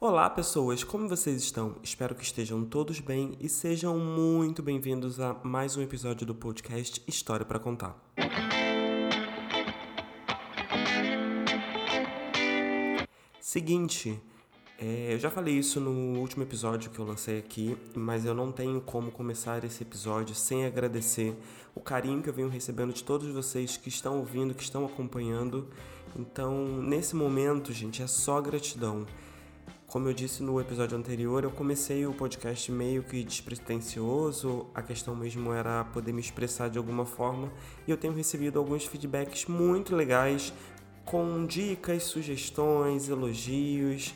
Olá, pessoas, como vocês estão? Espero que estejam todos bem e sejam muito bem-vindos a mais um episódio do podcast História para Contar. Seguinte, é, eu já falei isso no último episódio que eu lancei aqui, mas eu não tenho como começar esse episódio sem agradecer o carinho que eu venho recebendo de todos vocês que estão ouvindo, que estão acompanhando. Então, nesse momento, gente, é só gratidão. Como eu disse no episódio anterior, eu comecei o podcast meio que despretensioso, a questão mesmo era poder me expressar de alguma forma, e eu tenho recebido alguns feedbacks muito legais com dicas, sugestões, elogios,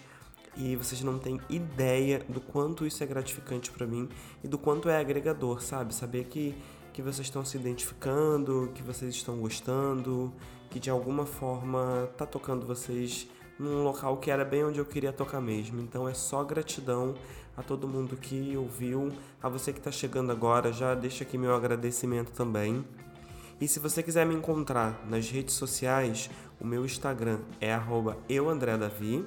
e vocês não têm ideia do quanto isso é gratificante para mim e do quanto é agregador, sabe? Saber que que vocês estão se identificando, que vocês estão gostando, que de alguma forma tá tocando vocês num local que era bem onde eu queria tocar mesmo. Então é só gratidão a todo mundo que ouviu, a você que está chegando agora, já deixa aqui meu agradecimento também. E se você quiser me encontrar nas redes sociais, o meu Instagram é euandredavi.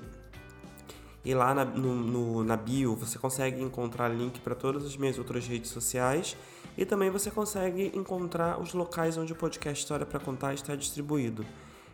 E lá na, no, no, na bio você consegue encontrar link para todas as minhas outras redes sociais. E também você consegue encontrar os locais onde o podcast História para Contar está distribuído.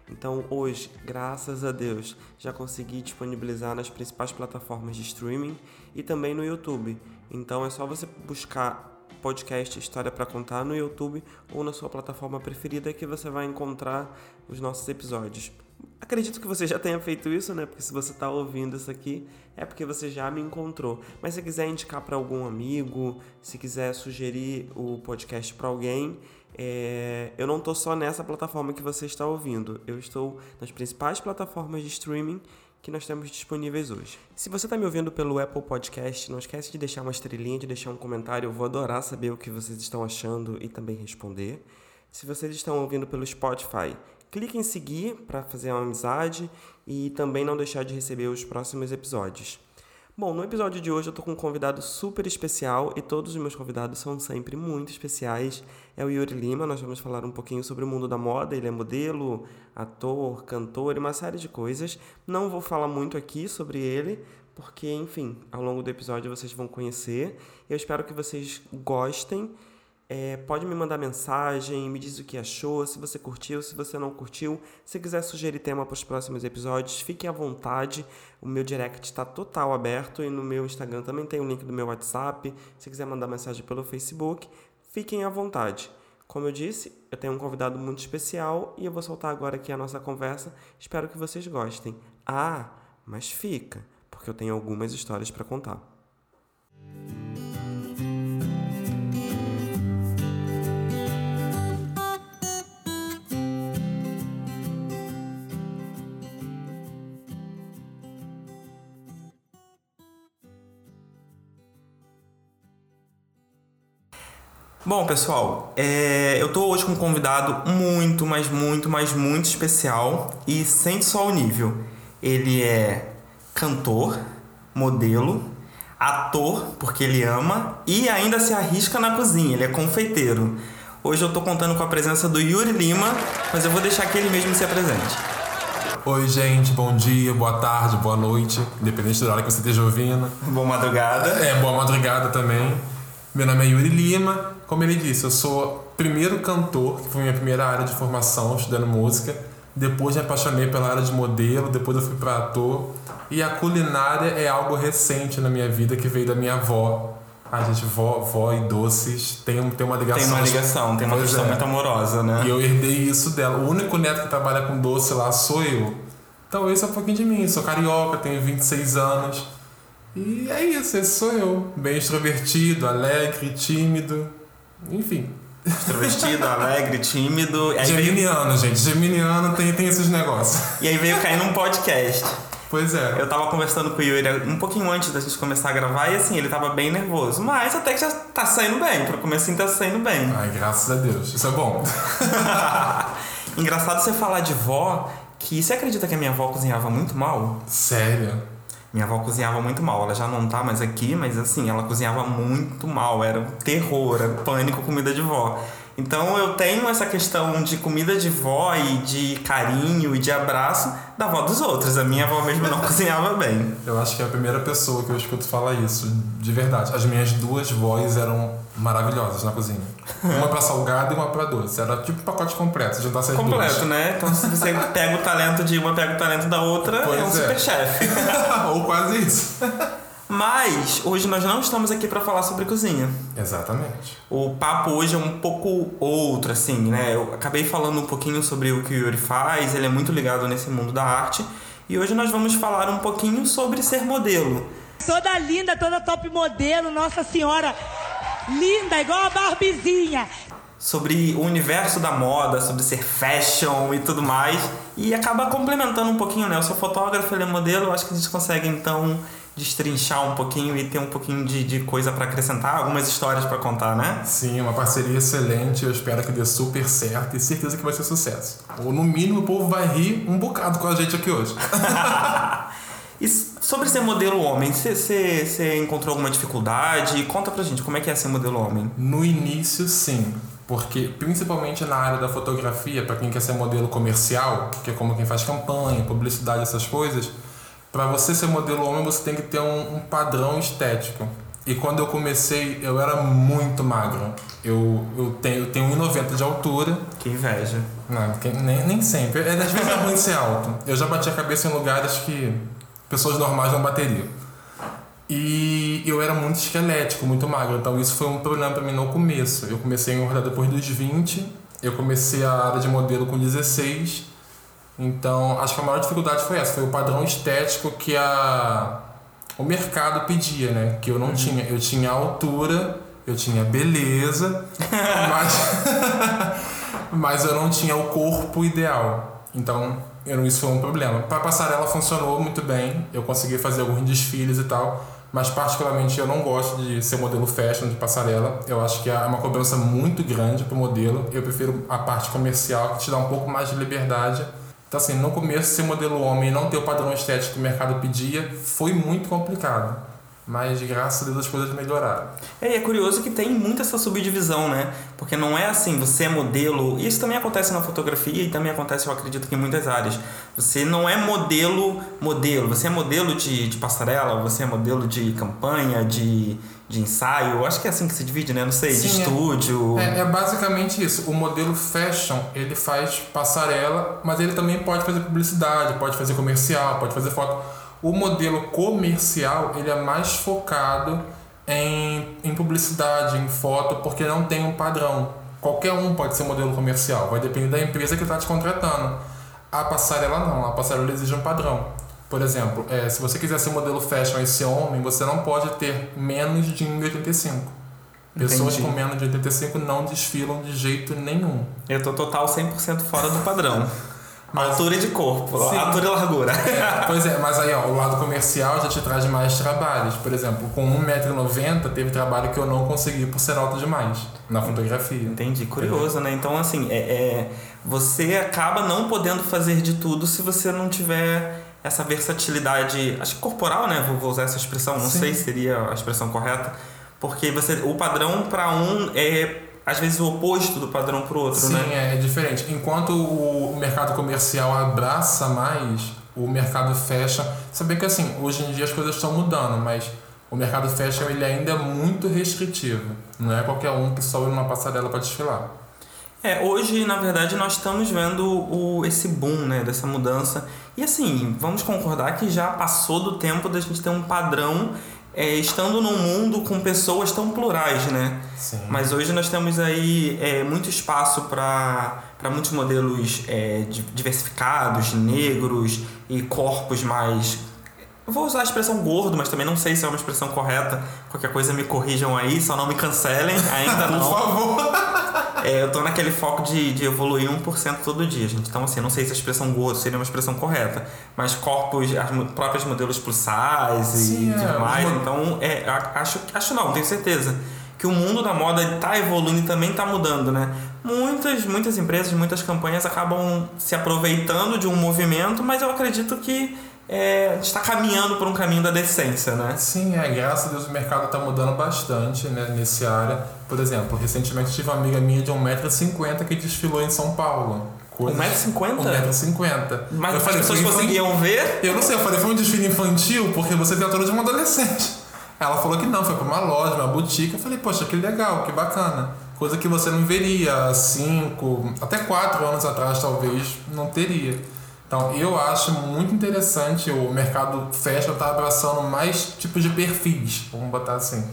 Então hoje, graças a Deus, já consegui disponibilizar nas principais plataformas de streaming e também no YouTube. Então é só você buscar podcast História para Contar no YouTube ou na sua plataforma preferida que você vai encontrar os nossos episódios. Acredito que você já tenha feito isso, né? Porque se você está ouvindo isso aqui, é porque você já me encontrou. Mas se quiser indicar para algum amigo, se quiser sugerir o podcast para alguém, é, eu não estou só nessa plataforma que você está ouvindo, eu estou nas principais plataformas de streaming que nós temos disponíveis hoje. Se você está me ouvindo pelo Apple Podcast, não esquece de deixar uma estrelinha, de deixar um comentário, eu vou adorar saber o que vocês estão achando e também responder. Se vocês estão ouvindo pelo Spotify, clique em seguir para fazer uma amizade e também não deixar de receber os próximos episódios. Bom, no episódio de hoje eu tô com um convidado super especial e todos os meus convidados são sempre muito especiais. É o Yuri Lima, nós vamos falar um pouquinho sobre o mundo da moda. Ele é modelo, ator, cantor e uma série de coisas. Não vou falar muito aqui sobre ele, porque, enfim, ao longo do episódio vocês vão conhecer. Eu espero que vocês gostem é, pode me mandar mensagem, me diz o que achou, se você curtiu, se você não curtiu. Se quiser sugerir tema para os próximos episódios, fique à vontade. O meu direct está total aberto e no meu Instagram também tem o um link do meu WhatsApp. Se quiser mandar mensagem pelo Facebook, fiquem à vontade. Como eu disse, eu tenho um convidado muito especial e eu vou soltar agora aqui a nossa conversa. Espero que vocês gostem. Ah, mas fica, porque eu tenho algumas histórias para contar. Bom, pessoal, é, eu tô hoje com um convidado muito, mas muito, mas muito especial e sente só o nível. Ele é cantor, modelo, ator, porque ele ama, e ainda se arrisca na cozinha, ele é confeiteiro. Hoje eu tô contando com a presença do Yuri Lima, mas eu vou deixar que ele mesmo se apresente. Oi, gente, bom dia, boa tarde, boa noite, independente da hora que você esteja ouvindo. Boa madrugada. É, boa madrugada também. Meu nome é Yuri Lima, como ele disse, eu sou primeiro cantor, que foi minha primeira área de formação, estudando música. Depois me apaixonei pela área de modelo, depois eu fui para ator. E a culinária é algo recente na minha vida que veio da minha avó. A gente, vó, vó e doces tem, tem uma ligação. Tem uma ligação, tem uma questão é. muito amorosa, né? E eu herdei isso dela. O único neto que trabalha com doce lá sou eu. Então esse é um pouquinho de mim. Sou carioca, tenho 26 anos. E é isso, esse sou eu. Bem extrovertido, alegre, tímido, enfim. Extrovertido, alegre, tímido. Geminiano, veio... gente. Geminiano tem, tem esses negócios. E aí veio cair num podcast. Pois é. Eu tava conversando com o Yuri um pouquinho antes da gente começar a gravar e assim, ele tava bem nervoso. Mas até que já tá saindo bem. Pro começo tá saindo bem. Ai, graças a Deus. Isso é bom. Engraçado você falar de vó, que você acredita que a minha avó cozinhava muito mal? Sério? Minha avó cozinhava muito mal. Ela já não tá mais aqui, mas assim, ela cozinhava muito mal. Era um terror, era pânico comida de vó. Então eu tenho essa questão de comida de vó e de carinho e de abraço da avó dos outros. A minha avó mesmo não cozinhava bem. Eu acho que é a primeira pessoa que eu escuto falar isso, de verdade. As minhas duas vós eram maravilhosas na cozinha. Uma pra salgado e uma pra doce. Era tipo um pacote completo, se juntasse as Completo, duas. né? Então se você pega o talento de uma, pega o talento da outra, Pois é um é. super chefe. Ou quase isso. Mas hoje nós não estamos aqui para falar sobre cozinha. Exatamente. O papo hoje é um pouco outro, assim, né? Eu acabei falando um pouquinho sobre o que o Yuri faz, ele é muito ligado nesse mundo da arte. E hoje nós vamos falar um pouquinho sobre ser modelo. Toda linda, toda top modelo, Nossa Senhora. Linda, igual a Barbizinha. Sobre o universo da moda, sobre ser fashion e tudo mais. E acaba complementando um pouquinho, né? Eu sou fotógrafo, ele é modelo, acho que a gente consegue então destrinchar um pouquinho e ter um pouquinho de, de coisa para acrescentar, algumas histórias para contar, né? Sim, uma parceria excelente. Eu espero que dê super certo e certeza que vai ser sucesso. Ou no mínimo o povo vai rir um bocado com a gente aqui hoje. E sobre ser modelo homem, você encontrou alguma dificuldade? Conta pra gente como é que é ser modelo homem. No início, sim. Porque, principalmente na área da fotografia, para quem quer ser modelo comercial, que é como quem faz campanha, publicidade, essas coisas, para você ser modelo homem, você tem que ter um, um padrão estético. E quando eu comecei, eu era muito magro. Eu, eu tenho, eu tenho 1,90 de altura. Que inveja. Não, que- nem, nem sempre. É, às vezes é ruim ser alto. Eu já bati a cabeça em lugares que pessoas normais não bateriam. E eu era muito esquelético, muito magro. Então isso foi um problema para mim no começo. Eu comecei a engordar depois dos 20. Eu comecei a área de modelo com 16. Então acho que a maior dificuldade foi essa. Foi o padrão estético que a, o mercado pedia, né? Que eu não tinha. Eu tinha altura, eu tinha beleza, mas, mas eu não tinha o corpo ideal. Então eu não- isso foi um problema. Para passarela funcionou muito bem. Eu consegui fazer alguns desfiles e tal. Mas particularmente eu não gosto de ser modelo fashion de passarela. Eu acho que é uma cobrança muito grande pro modelo. Eu prefiro a parte comercial que te dá um pouco mais de liberdade. Então assim, no começo ser modelo homem e não ter o padrão estético que o mercado pedia foi muito complicado. Mas graças a Deus as coisas melhoraram. É, e é curioso que tem muita essa subdivisão, né? Porque não é assim, você é modelo. Isso também acontece na fotografia e também acontece, eu acredito, que em muitas áreas. Você não é modelo, modelo. Você é modelo de, de passarela, você é modelo de campanha, de, de ensaio. Acho que é assim que se divide, né? Não sei, de Sim, é. estúdio. É, é basicamente isso. O modelo fashion, ele faz passarela, mas ele também pode fazer publicidade, pode fazer comercial, pode fazer foto. O modelo comercial, ele é mais focado em, em publicidade, em foto, porque não tem um padrão. Qualquer um pode ser modelo comercial, vai depender da empresa que está te contratando. A passarela não, a passarela exige um padrão. Por exemplo, é, se você quiser ser modelo fashion e ser homem, você não pode ter menos de 1,85. Pessoas Entendi. com menos de 85 não desfilam de jeito nenhum. Eu tô total 100% fora do padrão. Altura de corpo, Sim. altura e largura. Pois é, mas aí ó, o lado comercial já te traz mais trabalhos. Por exemplo, com 1,90m teve trabalho que eu não consegui por ser alto demais na fotografia. Entendi, curioso, né? Então, assim, é, é- você acaba não podendo fazer de tudo se você não tiver essa versatilidade, acho que corporal, né? Vou, usar essa expressão, não Sim. sei se seria a expressão correta, porque você, o padrão para um é às vezes o oposto do padrão para o outro, Sim, né? é, é diferente. Enquanto o, mercado comercial abraça mais o mercado se bem que assim, hoje em dia as coisas estão mudando, mas o mercado fashion ele ainda é muito restritivo. Não é qualquer um que sobe numa passarela para desfilar. É, hoje, na verdade, nós estamos vendo o, esse boom, né, dessa mudança. E assim, vamos concordar que já passou do tempo da gente ter um padrão é, estando num mundo com pessoas tão plurais, né? Sim. Mas hoje nós temos aí é, muito espaço para muitos modelos é, di- diversificados, negros e corpos mais. Eu vou usar a expressão gordo, mas também não sei se é uma expressão correta. Qualquer coisa me corrijam aí, só não me cancelem, ainda Por não. favor. É, eu tô naquele foco de, de evoluir 1% todo dia, gente. Então, assim, não sei se a expressão gordo seria uma expressão correta. Mas corpos, as próprios modelos plus size e é, tudo mais. os mo- Então, é, acho, acho não, tenho certeza. Que o mundo da moda tá evoluindo e também tá mudando, né? Muitas, muitas empresas, muitas campanhas acabam se aproveitando de um movimento, mas eu acredito que é, está caminhando por um caminho da decência, né? Sim, é, graças a Deus o mercado está mudando bastante né, nesse área. Por exemplo, recentemente tive uma amiga minha de 1,50m que desfilou em São Paulo. 1,50m? 1,50m. Mas eu falei, as pessoas conseguiam ver? Eu não sei, eu falei, foi um desfile infantil porque você tem a altura de uma adolescente. Ela falou que não, foi para uma loja, uma boutique. Eu falei, poxa, que legal, que bacana. Coisa que você não veria há 5, até 4 anos atrás, talvez, não teria. Então, eu acho muito interessante o mercado fashion estar tá abraçando mais tipos de perfis, vamos botar assim,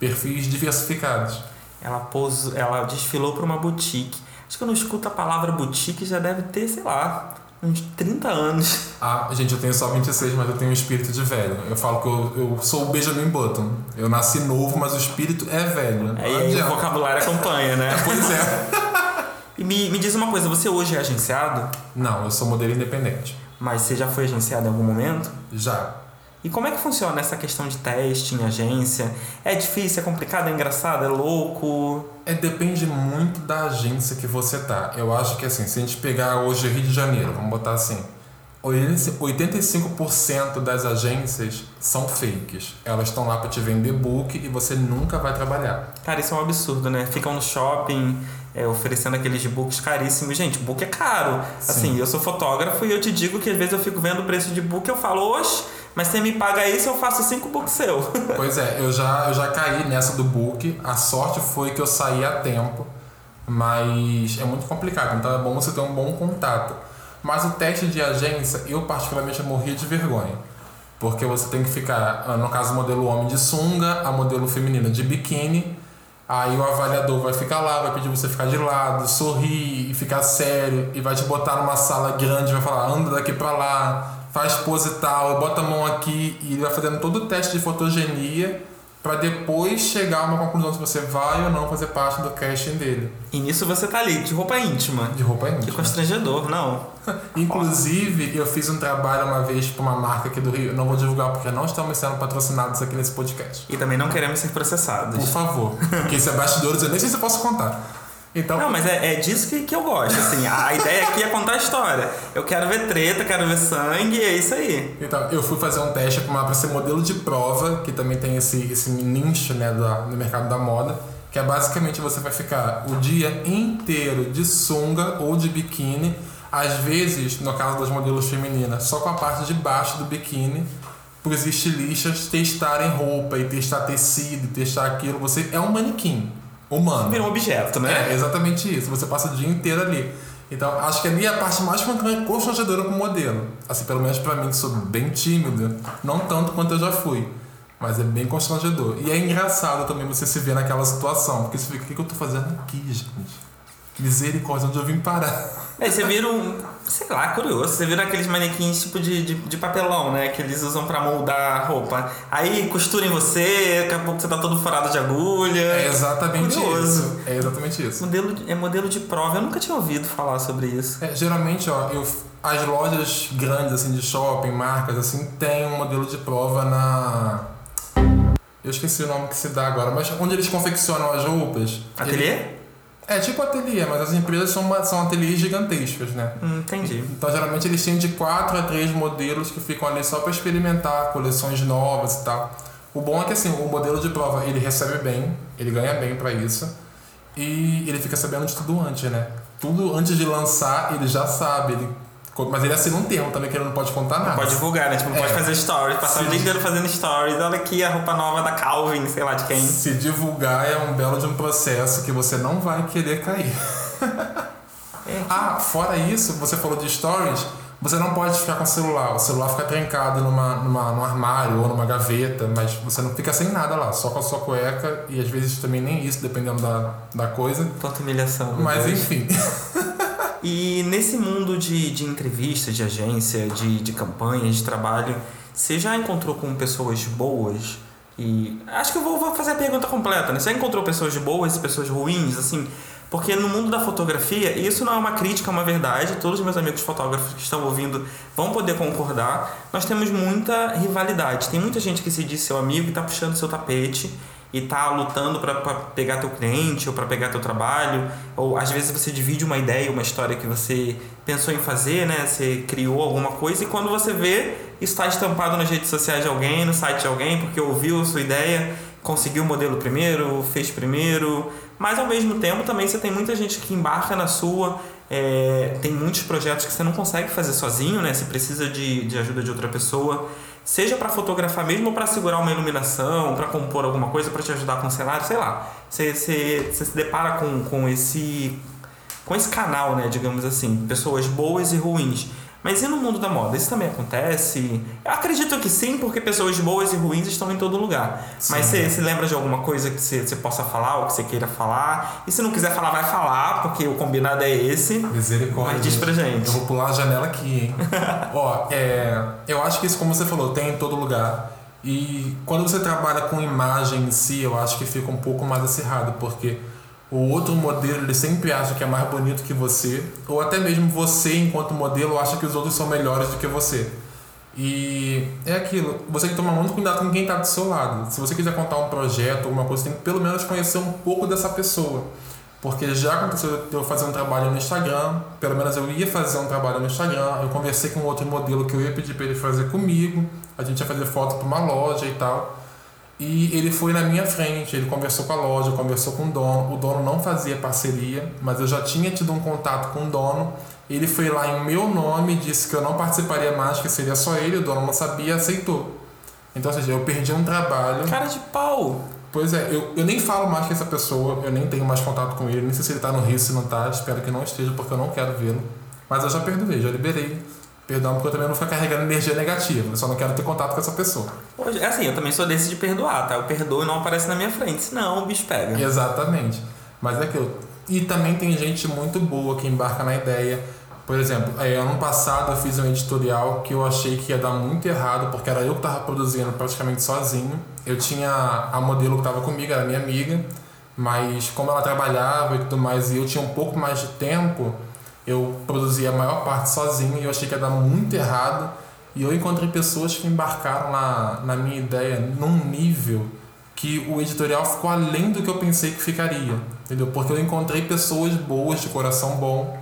perfis diversificados. Ela pôs, ela desfilou para uma boutique. Acho que eu não escuto a palavra boutique já deve ter, sei lá, uns 30 anos. Ah, gente, eu tenho só 26, mas eu tenho um espírito de velho. Eu falo que eu, eu sou o Benjamin Button. Eu nasci novo, mas o espírito é velho. É, e aí o vocabulário acompanha, né? pois é. E me, me diz uma coisa, você hoje é agenciado? Não, eu sou modelo independente. Mas você já foi agenciado em algum momento? Já. E como é que funciona essa questão de teste em agência? É difícil, é complicado, é engraçado, é louco? É, depende muito da agência que você tá. Eu acho que assim, se a gente pegar hoje Rio de Janeiro, vamos botar assim, 85% das agências são fakes. Elas estão lá para te vender book e você nunca vai trabalhar. Cara, isso é um absurdo, né? Ficam no shopping é, oferecendo aqueles books caríssimos. Gente, book é caro. Sim. Assim, eu sou fotógrafo e eu te digo que às vezes eu fico vendo o preço de book e eu falo, oxe, mas você me paga isso, eu faço cinco books seu. Pois é, eu já, eu já caí nessa do book. A sorte foi que eu saí a tempo. Mas é muito complicado, então é bom você ter um bom contato. Mas o teste de agência, eu particularmente morria de vergonha. Porque você tem que ficar, no caso, modelo homem de sunga, a modelo feminina de biquíni. Aí o avaliador vai ficar lá, vai pedir você ficar de lado, sorrir e ficar sério, e vai te botar numa sala grande, vai falar, anda daqui pra lá, faz pose tal, bota a mão aqui, e ele vai fazendo todo o teste de fotogenia para depois chegar a uma conclusão se você vai ou não fazer parte do casting dele. E nisso você tá ali, de roupa íntima. De roupa íntima. Que constrangedor, não. Inclusive, eu fiz um trabalho uma vez para uma marca aqui do Rio, não vou divulgar porque não estamos sendo patrocinados aqui nesse podcast. E também não queremos ser processados. Por favor. Porque se é bastidores, eu nem sei se eu posso contar. Então, não, mas é, é disso que, que eu gosto, assim. A ideia aqui é contar a história. Eu quero ver treta, quero ver sangue, é isso aí. Então, eu fui fazer um teste para ser modelo de prova, que também tem esse, esse nicho, né, do, no mercado da moda, que é basicamente você vai ficar o dia inteiro de sunga ou de biquíni, às vezes, no caso das modelos femininas, só com a parte de baixo do biquíni, para os estilistas testarem roupa e testar tecido, testar aquilo. Você é um manequim humano. Vira um objeto, né? É exatamente isso. Você passa o dia inteiro ali. Então, acho que ali é a parte mais constrangedora como modelo. Assim, pelo menos para mim, que sou bem tímido, não tanto quanto eu já fui. Mas é bem constrangedor. E é engraçado também você se ver naquela situação. Porque você fica, o que eu tô fazendo aqui, gente? Misericórdia, onde eu vim parar? É, você vira um. Sei lá, curioso. Você vira aqueles manequins tipo de, de, de papelão, né? Que eles usam pra moldar a roupa. Aí costura em você, daqui a pouco você tá todo furado de agulha. É exatamente curioso. isso. É exatamente isso. Modelo, é modelo de prova. Eu nunca tinha ouvido falar sobre isso. É, geralmente, ó, eu, as lojas grandes, assim, de shopping, marcas, assim, tem um modelo de prova na. Eu esqueci o nome que se dá agora, mas onde eles confeccionam as roupas. Ateliê? Ele... É tipo ateliê, mas as empresas são, uma, são ateliês gigantescos, né? Hum, entendi. Então geralmente eles têm de 4 a 3 modelos que ficam ali só para experimentar coleções novas e tal. O bom é que assim, o modelo de prova ele recebe bem, ele ganha bem para isso e ele fica sabendo de tudo antes, né? Tudo antes de lançar ele já sabe, ele mas ele assina um termo também que ele não pode contar nada. Não pode divulgar, né? Tipo, não é. pode fazer stories, passar o dia inteiro fazendo stories. Olha aqui a roupa nova da Calvin, sei lá de quem. Se divulgar é um belo de um processo que você não vai querer cair. É. ah, fora isso, você falou de stories. Você não pode ficar com o celular. O celular fica trancado numa, numa, num armário ou numa gaveta, mas você não fica sem nada lá, só com a sua cueca e às vezes também nem isso, dependendo da, da coisa. Tanta humilhação. Mas Deus. enfim. E nesse mundo de, de entrevista, de agência, de, de campanha, de trabalho, você já encontrou com pessoas boas? E acho que eu vou, vou fazer a pergunta completa, né? Você encontrou pessoas boas e pessoas ruins, assim? Porque no mundo da fotografia, isso não é uma crítica, é uma verdade. Todos os meus amigos fotógrafos que estão ouvindo vão poder concordar. Nós temos muita rivalidade. Tem muita gente que se diz seu amigo e está puxando seu tapete e tá lutando para pegar teu cliente ou para pegar teu trabalho, ou às vezes você divide uma ideia, uma história que você pensou em fazer, né? Você criou alguma coisa e quando você vê, está estampado nas redes sociais de alguém, no site de alguém, porque ouviu a sua ideia, conseguiu o modelo primeiro, fez primeiro. Mas ao mesmo tempo também você tem muita gente que embarca na sua. É, tem muitos projetos que você não consegue fazer sozinho, né? Você precisa de, de ajuda de outra pessoa seja para fotografar mesmo ou para segurar uma iluminação, para compor alguma coisa, para te ajudar com o cenário, sei lá. Você, você, se depara com, com esse com esse canal, né, digamos assim, pessoas boas e ruins. Mas e no mundo da moda? Isso também acontece? Eu acredito que sim, porque pessoas boas e ruins estão em todo lugar. Sim. Mas você se lembra de alguma coisa que você possa falar ou que você queira falar? E se não quiser falar, vai falar, porque o combinado é esse. Misericórdia. Mas diz pra gente. Eu vou pular a janela aqui, hein? Ó, é, eu acho que isso, como você falou, tem em todo lugar. E quando você trabalha com imagem em si, eu acho que fica um pouco mais acirrado, porque o outro modelo ele sempre acha que é mais bonito que você, ou até mesmo você, enquanto modelo, acha que os outros são melhores do que você. E é aquilo, você tem que tomar muito cuidado com quem está do seu lado. Se você quiser contar um projeto, alguma coisa, você tem que pelo menos conhecer um pouco dessa pessoa. Porque já aconteceu eu fazer um trabalho no Instagram, pelo menos eu ia fazer um trabalho no Instagram, eu conversei com outro modelo que eu ia pedir para ele fazer comigo, a gente ia fazer foto para uma loja e tal. E ele foi na minha frente, ele conversou com a loja, conversou com o dono. O dono não fazia parceria, mas eu já tinha tido um contato com o dono. Ele foi lá em meu nome, disse que eu não participaria mais, que seria só ele, o dono não sabia, aceitou. Então, ou seja, eu perdi um trabalho. Cara de pau! Pois é, eu, eu nem falo mais com essa pessoa, eu nem tenho mais contato com ele, nem sei se ele tá no Rio, se não tá, espero que não esteja, porque eu não quero vê-lo. Mas eu já perdoei, já liberei Perdão, porque eu também não fico carregando energia negativa. Eu só não quero ter contato com essa pessoa. Hoje, é assim, eu também sou desse de perdoar, tá? Eu perdoo e não aparece na minha frente. Senão o bicho pega. Exatamente. Mas é que eu. E também tem gente muito boa que embarca na ideia. Por exemplo, aí, ano passado eu fiz um editorial que eu achei que ia dar muito errado, porque era eu que estava produzindo praticamente sozinho. Eu tinha a modelo que estava comigo, era minha amiga, mas como ela trabalhava e tudo mais, e eu tinha um pouco mais de tempo, eu produzia a maior parte sozinho e eu achei que ia dar muito errado. E eu encontrei pessoas que embarcaram na, na minha ideia num nível que o editorial ficou além do que eu pensei que ficaria. Entendeu? Porque eu encontrei pessoas boas, de coração bom.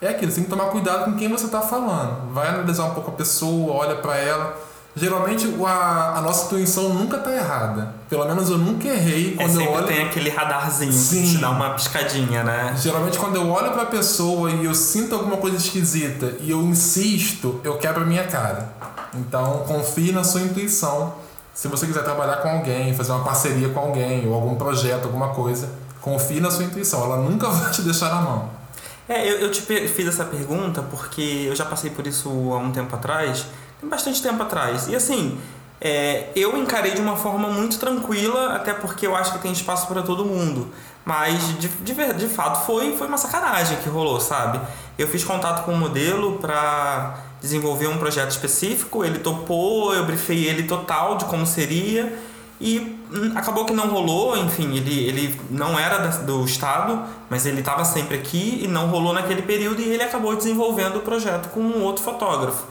É aquilo, você tem que tomar cuidado com quem você está falando. Vai analisar um pouco a pessoa, olha para ela Geralmente a, a nossa intuição nunca tá errada. Pelo menos eu nunca errei é, quando é, eu olho. tem aquele radarzinho Sim. que te dá uma piscadinha, né? Geralmente quando eu olho pra pessoa e eu sinto alguma coisa esquisita e eu insisto, eu quebro a minha cara. Então confie na sua intuição. Se você quiser trabalhar com alguém, fazer uma parceria com alguém, ou algum projeto, alguma coisa, confie na sua intuição. Ela nunca vai te deixar na mão. É, eu, eu te fiz essa pergunta porque eu já passei por isso há um tempo atrás bastante tempo atrás. E assim, é, eu encarei de uma forma muito tranquila, até porque eu acho que tem espaço para todo mundo. Mas de, de, de fato foi, foi uma sacanagem que rolou, sabe? Eu fiz contato com o um modelo para desenvolver um projeto específico, ele topou, eu briefei ele total de como seria e hum, acabou que não rolou, enfim, ele, ele não era do estado, mas ele estava sempre aqui e não rolou naquele período e ele acabou desenvolvendo o projeto com um outro fotógrafo.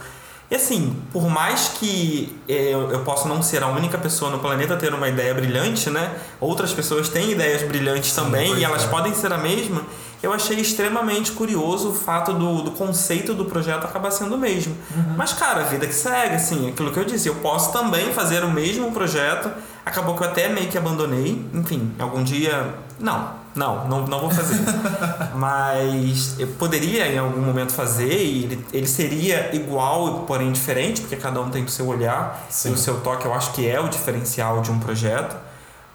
E assim, por mais que é, eu possa não ser a única pessoa no planeta a ter uma ideia brilhante, né? Outras pessoas têm ideias brilhantes Sim, também e elas é. podem ser a mesma. Eu achei extremamente curioso o fato do, do conceito do projeto acabar sendo o mesmo. Uhum. Mas, cara, a vida que segue, assim, aquilo que eu disse, eu posso também fazer o mesmo projeto. Acabou que eu até meio que abandonei. Enfim, algum dia. Não, não, não, não vou fazer. Mas eu poderia em algum momento fazer e ele, ele seria igual, porém diferente, porque cada um tem o seu olhar Sim. e o seu toque, eu acho que é o diferencial de um projeto.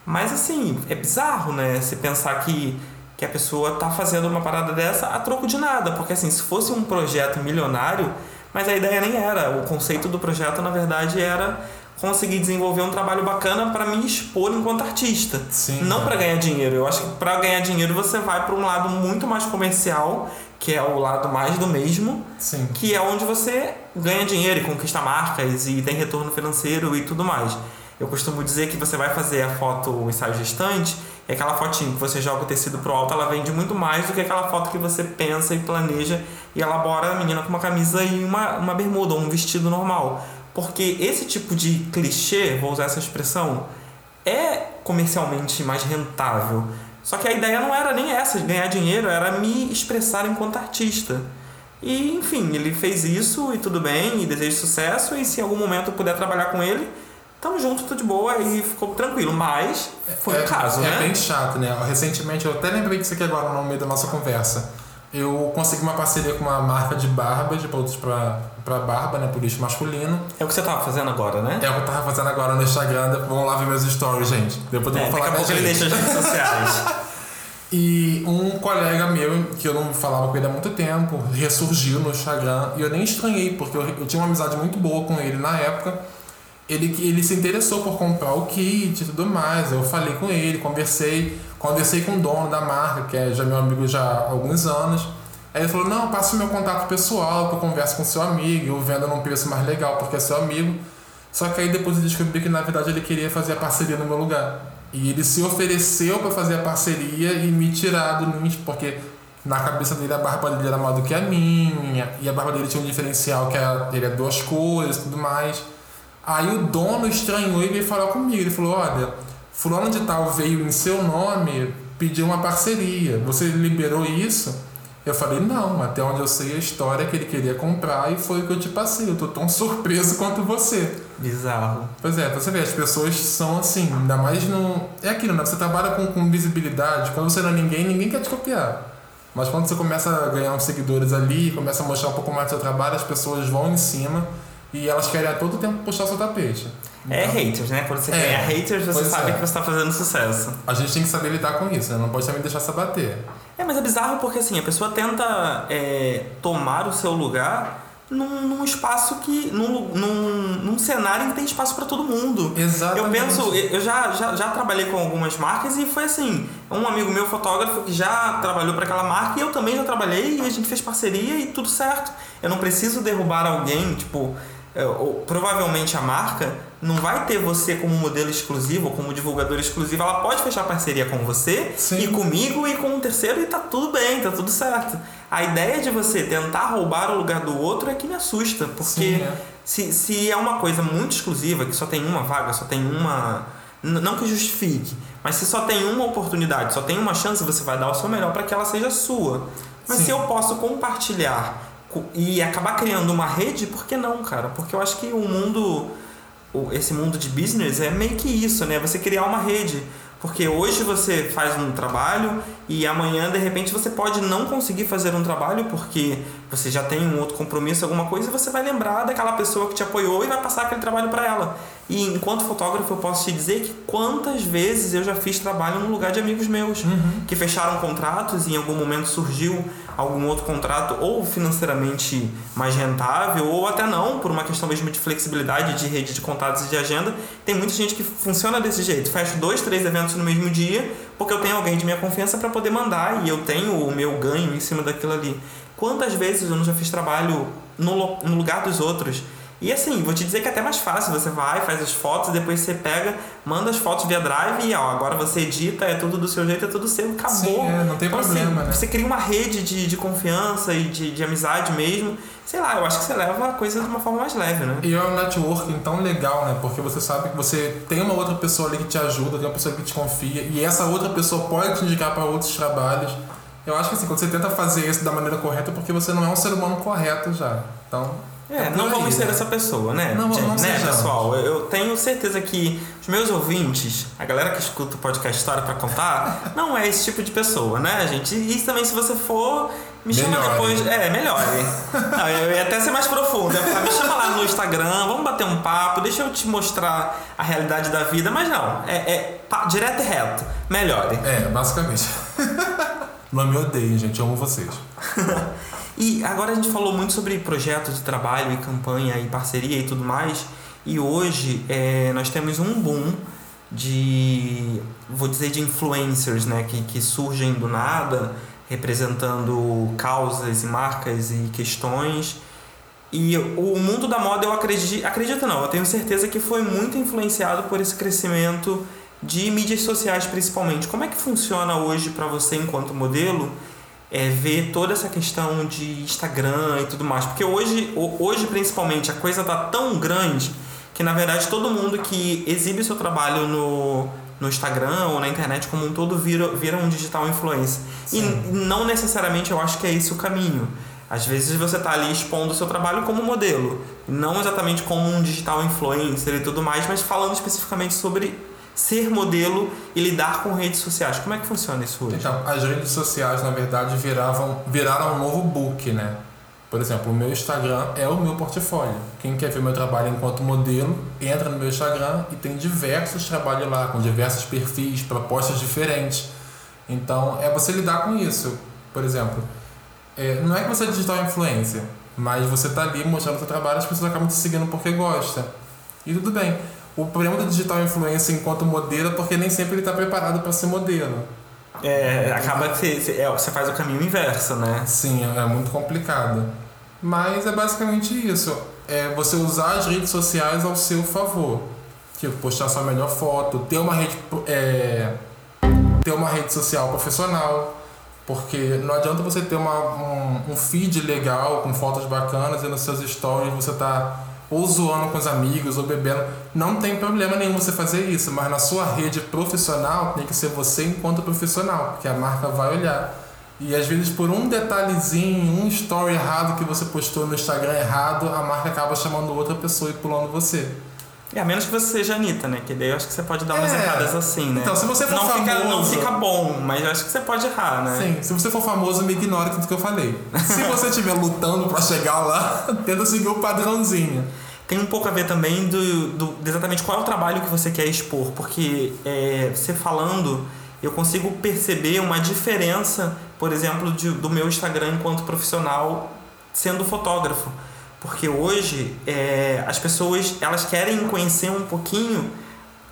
Mas assim, é bizarro, né? Se pensar que, que a pessoa tá fazendo uma parada dessa a troco de nada. Porque assim, se fosse um projeto milionário, mas a ideia nem era. O conceito do projeto, na verdade, era conseguir desenvolver um trabalho bacana para me expor enquanto artista. Sim, não para ganhar dinheiro. Eu acho que para ganhar dinheiro você vai para um lado muito mais comercial, que é o lado mais do mesmo, Sim. que é onde você ganha dinheiro e conquista marcas e tem retorno financeiro e tudo mais. Eu costumo dizer que você vai fazer a foto o ensaio gestante e aquela fotinha que você joga o tecido pro alto, ela vende muito mais do que aquela foto que você pensa e planeja e elabora a menina com uma camisa e uma, uma bermuda ou um vestido normal. Porque esse tipo de clichê, vou usar essa expressão, é comercialmente mais rentável. Só que a ideia não era nem essa de ganhar dinheiro, era me expressar enquanto artista. E, enfim, ele fez isso e tudo bem, e desejo sucesso, e se em algum momento eu puder trabalhar com ele, tamo junto, tudo de boa, e ficou tranquilo. Mas foi é, o caso, é né? bem chato, né? Recentemente, eu até lembrei disso aqui agora no meio da nossa conversa. Eu consegui uma parceria com uma marca de barbas, de produtos pra, pra barba, né? Por lixo masculino. É o que você tava fazendo agora, né? É o que eu tava fazendo agora no Instagram. Vamos lá ver meus stories, gente. Depois eu É, vou daqui falar a pouco ele deixa as redes sociais. E um colega meu, que eu não falava com ele há muito tempo, ressurgiu no Instagram e eu nem estranhei, porque eu, eu tinha uma amizade muito boa com ele na época. Ele, ele se interessou por comprar o kit e tudo mais. Eu falei com ele, conversei, conversei com o dono da marca, que é já meu amigo já há alguns anos. Aí ele falou, não, passa o meu contato pessoal, que eu converso com seu amigo, eu vendo num preço mais legal porque é seu amigo. Só que aí depois eu descobri que na verdade ele queria fazer a parceria no meu lugar. E ele se ofereceu para fazer a parceria e me tirar do nicho, porque na cabeça dele a barba dele era maior do que a minha, e a barba dele tinha um diferencial que era, ele é duas cores e tudo mais. Aí o dono estranhou e veio falar comigo. Ele falou: Olha, Fulano de Tal veio em seu nome pedir uma parceria. Você liberou isso? Eu falei: Não, até onde eu sei a história que ele queria comprar e foi o que eu te passei. Eu tô tão surpreso quanto você. Bizarro. Pois é, você ver, as pessoas são assim, ainda mais no. É aquilo, né? Você trabalha com, com visibilidade, quando você não é ninguém, ninguém quer te copiar. Mas quando você começa a ganhar uns seguidores ali, começa a mostrar um pouco mais do seu trabalho, as pessoas vão em cima e elas querem a todo tempo puxar o seu tapete. É Então, haters, né? Quando você É, ganha haters, você sabe é. que você tá fazendo sucesso. A gente tem que saber lidar com isso, né? Não pode também deixar se abater. É, mas é bizarro porque assim, a pessoa tenta é, tomar o seu lugar num, num espaço que. Num, num, num cenário em que tem espaço para todo mundo. Eu Exatamente. penso, eu já, já, já trabalhei com algumas marcas e foi assim: um amigo meu, fotógrafo, que já trabalhou para aquela marca e eu também já trabalhei e a gente fez parceria e tudo certo. Eu não preciso derrubar alguém, tipo, é, provavelmente a marca não vai ter você como modelo exclusivo como divulgador exclusivo. Ela pode fechar parceria com você Sim. e comigo e com um terceiro e tá tudo bem, tá tudo certo. A ideia de você tentar roubar o lugar do outro é que me assusta, porque Sim, é. se, se é uma coisa muito exclusiva, que só tem uma vaga, só tem uma. Não que justifique, mas se só tem uma oportunidade, só tem uma chance, você vai dar o seu melhor para que ela seja sua. Mas Sim. se eu posso compartilhar co- e acabar criando uma rede, por que não, cara? Porque eu acho que o mundo, esse mundo de business é meio que isso, né? Você criar uma rede. Porque hoje você faz um trabalho e amanhã, de repente, você pode não conseguir fazer um trabalho porque você já tem um outro compromisso, alguma coisa, e você vai lembrar daquela pessoa que te apoiou e vai passar aquele trabalho para ela. E enquanto fotógrafo, eu posso te dizer que quantas vezes eu já fiz trabalho no lugar de amigos meus que fecharam contratos e em algum momento surgiu algum outro contrato ou financeiramente mais rentável ou até não, por uma questão mesmo de flexibilidade de rede de contatos e de agenda. Tem muita gente que funciona desse jeito, fecha dois, três eventos no mesmo dia, porque eu tenho alguém de minha confiança para poder mandar e eu tenho o meu ganho em cima daquilo ali. Quantas vezes eu não já fiz trabalho no, no lugar dos outros? E assim, vou te dizer que é até mais fácil. Você vai, faz as fotos, depois você pega, manda as fotos via drive e ó, agora você edita, é tudo do seu jeito, é tudo seu, acabou. Sim, é, não tem Então, problema, assim, né? Você cria uma rede de, de confiança e de, de amizade mesmo. Sei lá, eu acho que você leva a coisa de uma forma mais leve, né? E é um networking tão legal, né? Porque você sabe que você tem uma outra pessoa ali que te ajuda, tem uma pessoa que te confia, e essa outra pessoa pode te indicar para outros trabalhos. Eu acho que assim, quando você tenta fazer isso da maneira correta, é porque você não é um ser humano correto já. Então. É, por não vamos ser né? essa pessoa, né? Não, não né, pessoal? Eu tenho certeza que os meus ouvintes, a galera que escuta o podcast História pra Contar, não é esse tipo de pessoa, né, gente? E também, se você for, me chama depois. É, melhore. Não, eu ia até ser mais profundo. Falar, me chama lá no Instagram, vamos bater um papo, deixa eu te mostrar a realidade da vida. Mas não, é, é pá, direto e reto. Melhore. É, basicamente. não me odeiem, gente. Eu amo vocês. E agora a gente falou muito sobre projetos de trabalho e campanha e parceria e tudo mais. E hoje é, nós temos um boom de, vou dizer, de influencers, né? Que, que surgem do nada, representando causas e marcas e questões. E o mundo da moda, eu acredito, acredito não, eu tenho certeza que foi muito influenciado por esse crescimento de mídias sociais, principalmente. Como é que funciona hoje para você, enquanto modelo, é, ver toda essa questão de Instagram e tudo mais? Porque hoje, ho- hoje principalmente, a coisa tá tão grande que, na verdade, todo mundo que exibe seu trabalho no, no Instagram ou na internet como um todo vira, vira um digital influencer. E Sim. não necessariamente eu acho que é esse o caminho. Às vezes você está ali expondo o seu trabalho como modelo, não exatamente como um digital influencer e tudo mais, mas falando especificamente sobre ser modelo e lidar com redes sociais. Como é que funciona isso hoje? Então, as redes sociais, na verdade, viravam, viraram um novo book, né? Por exemplo, o meu Instagram é o meu portfólio. Quem quer ver meu trabalho enquanto modelo, entra no meu Instagram e tem diversos trabalhos lá, com diversos perfis, propostas diferentes. Então, é você lidar com isso. Por exemplo, é, não é que você é digital influencer, mas você está ali mostrando seu trabalho, as pessoas acabam te seguindo porque gosta. E tudo bem. O problema do digital influencer enquanto modelo é porque nem sempre ele está preparado para ser modelo. É, acaba que você, é, você faz o caminho inverso, né? Sim, é muito complicado. Mas é basicamente isso. É você usar as redes sociais ao seu favor. Tipo, postar sua melhor foto, ter uma rede, é, ter uma rede social profissional. Porque não adianta você ter uma, um, um feed legal com fotos bacanas e nos seus stories você tá ou zoando com os amigos ou bebendo. Não tem problema nenhum você fazer isso, mas na sua rede profissional tem que ser você enquanto profissional, porque a marca vai olhar. E às vezes por um detalhezinho, um story errado que você postou no Instagram errado, a marca acaba chamando outra pessoa e pulando você. É, a menos que você seja Anitta, né? Que daí eu acho que você pode dar umas É. erradas assim, né? Então, se você for não Fica, não famoso- fica bom, mas eu acho que você pode errar, né? Sim, se você for famoso, me ignora tudo que eu falei. Se você estiver lutando pra chegar lá, tenta seguir o padrãozinho. Tem um pouco a ver também do, do- de exatamente qual é o trabalho que você quer expor, porque é, você falando, eu consigo perceber uma diferença, por exemplo, de- do meu Instagram enquanto profissional sendo fotógrafo. Porque hoje é, as pessoas elas querem conhecer um pouquinho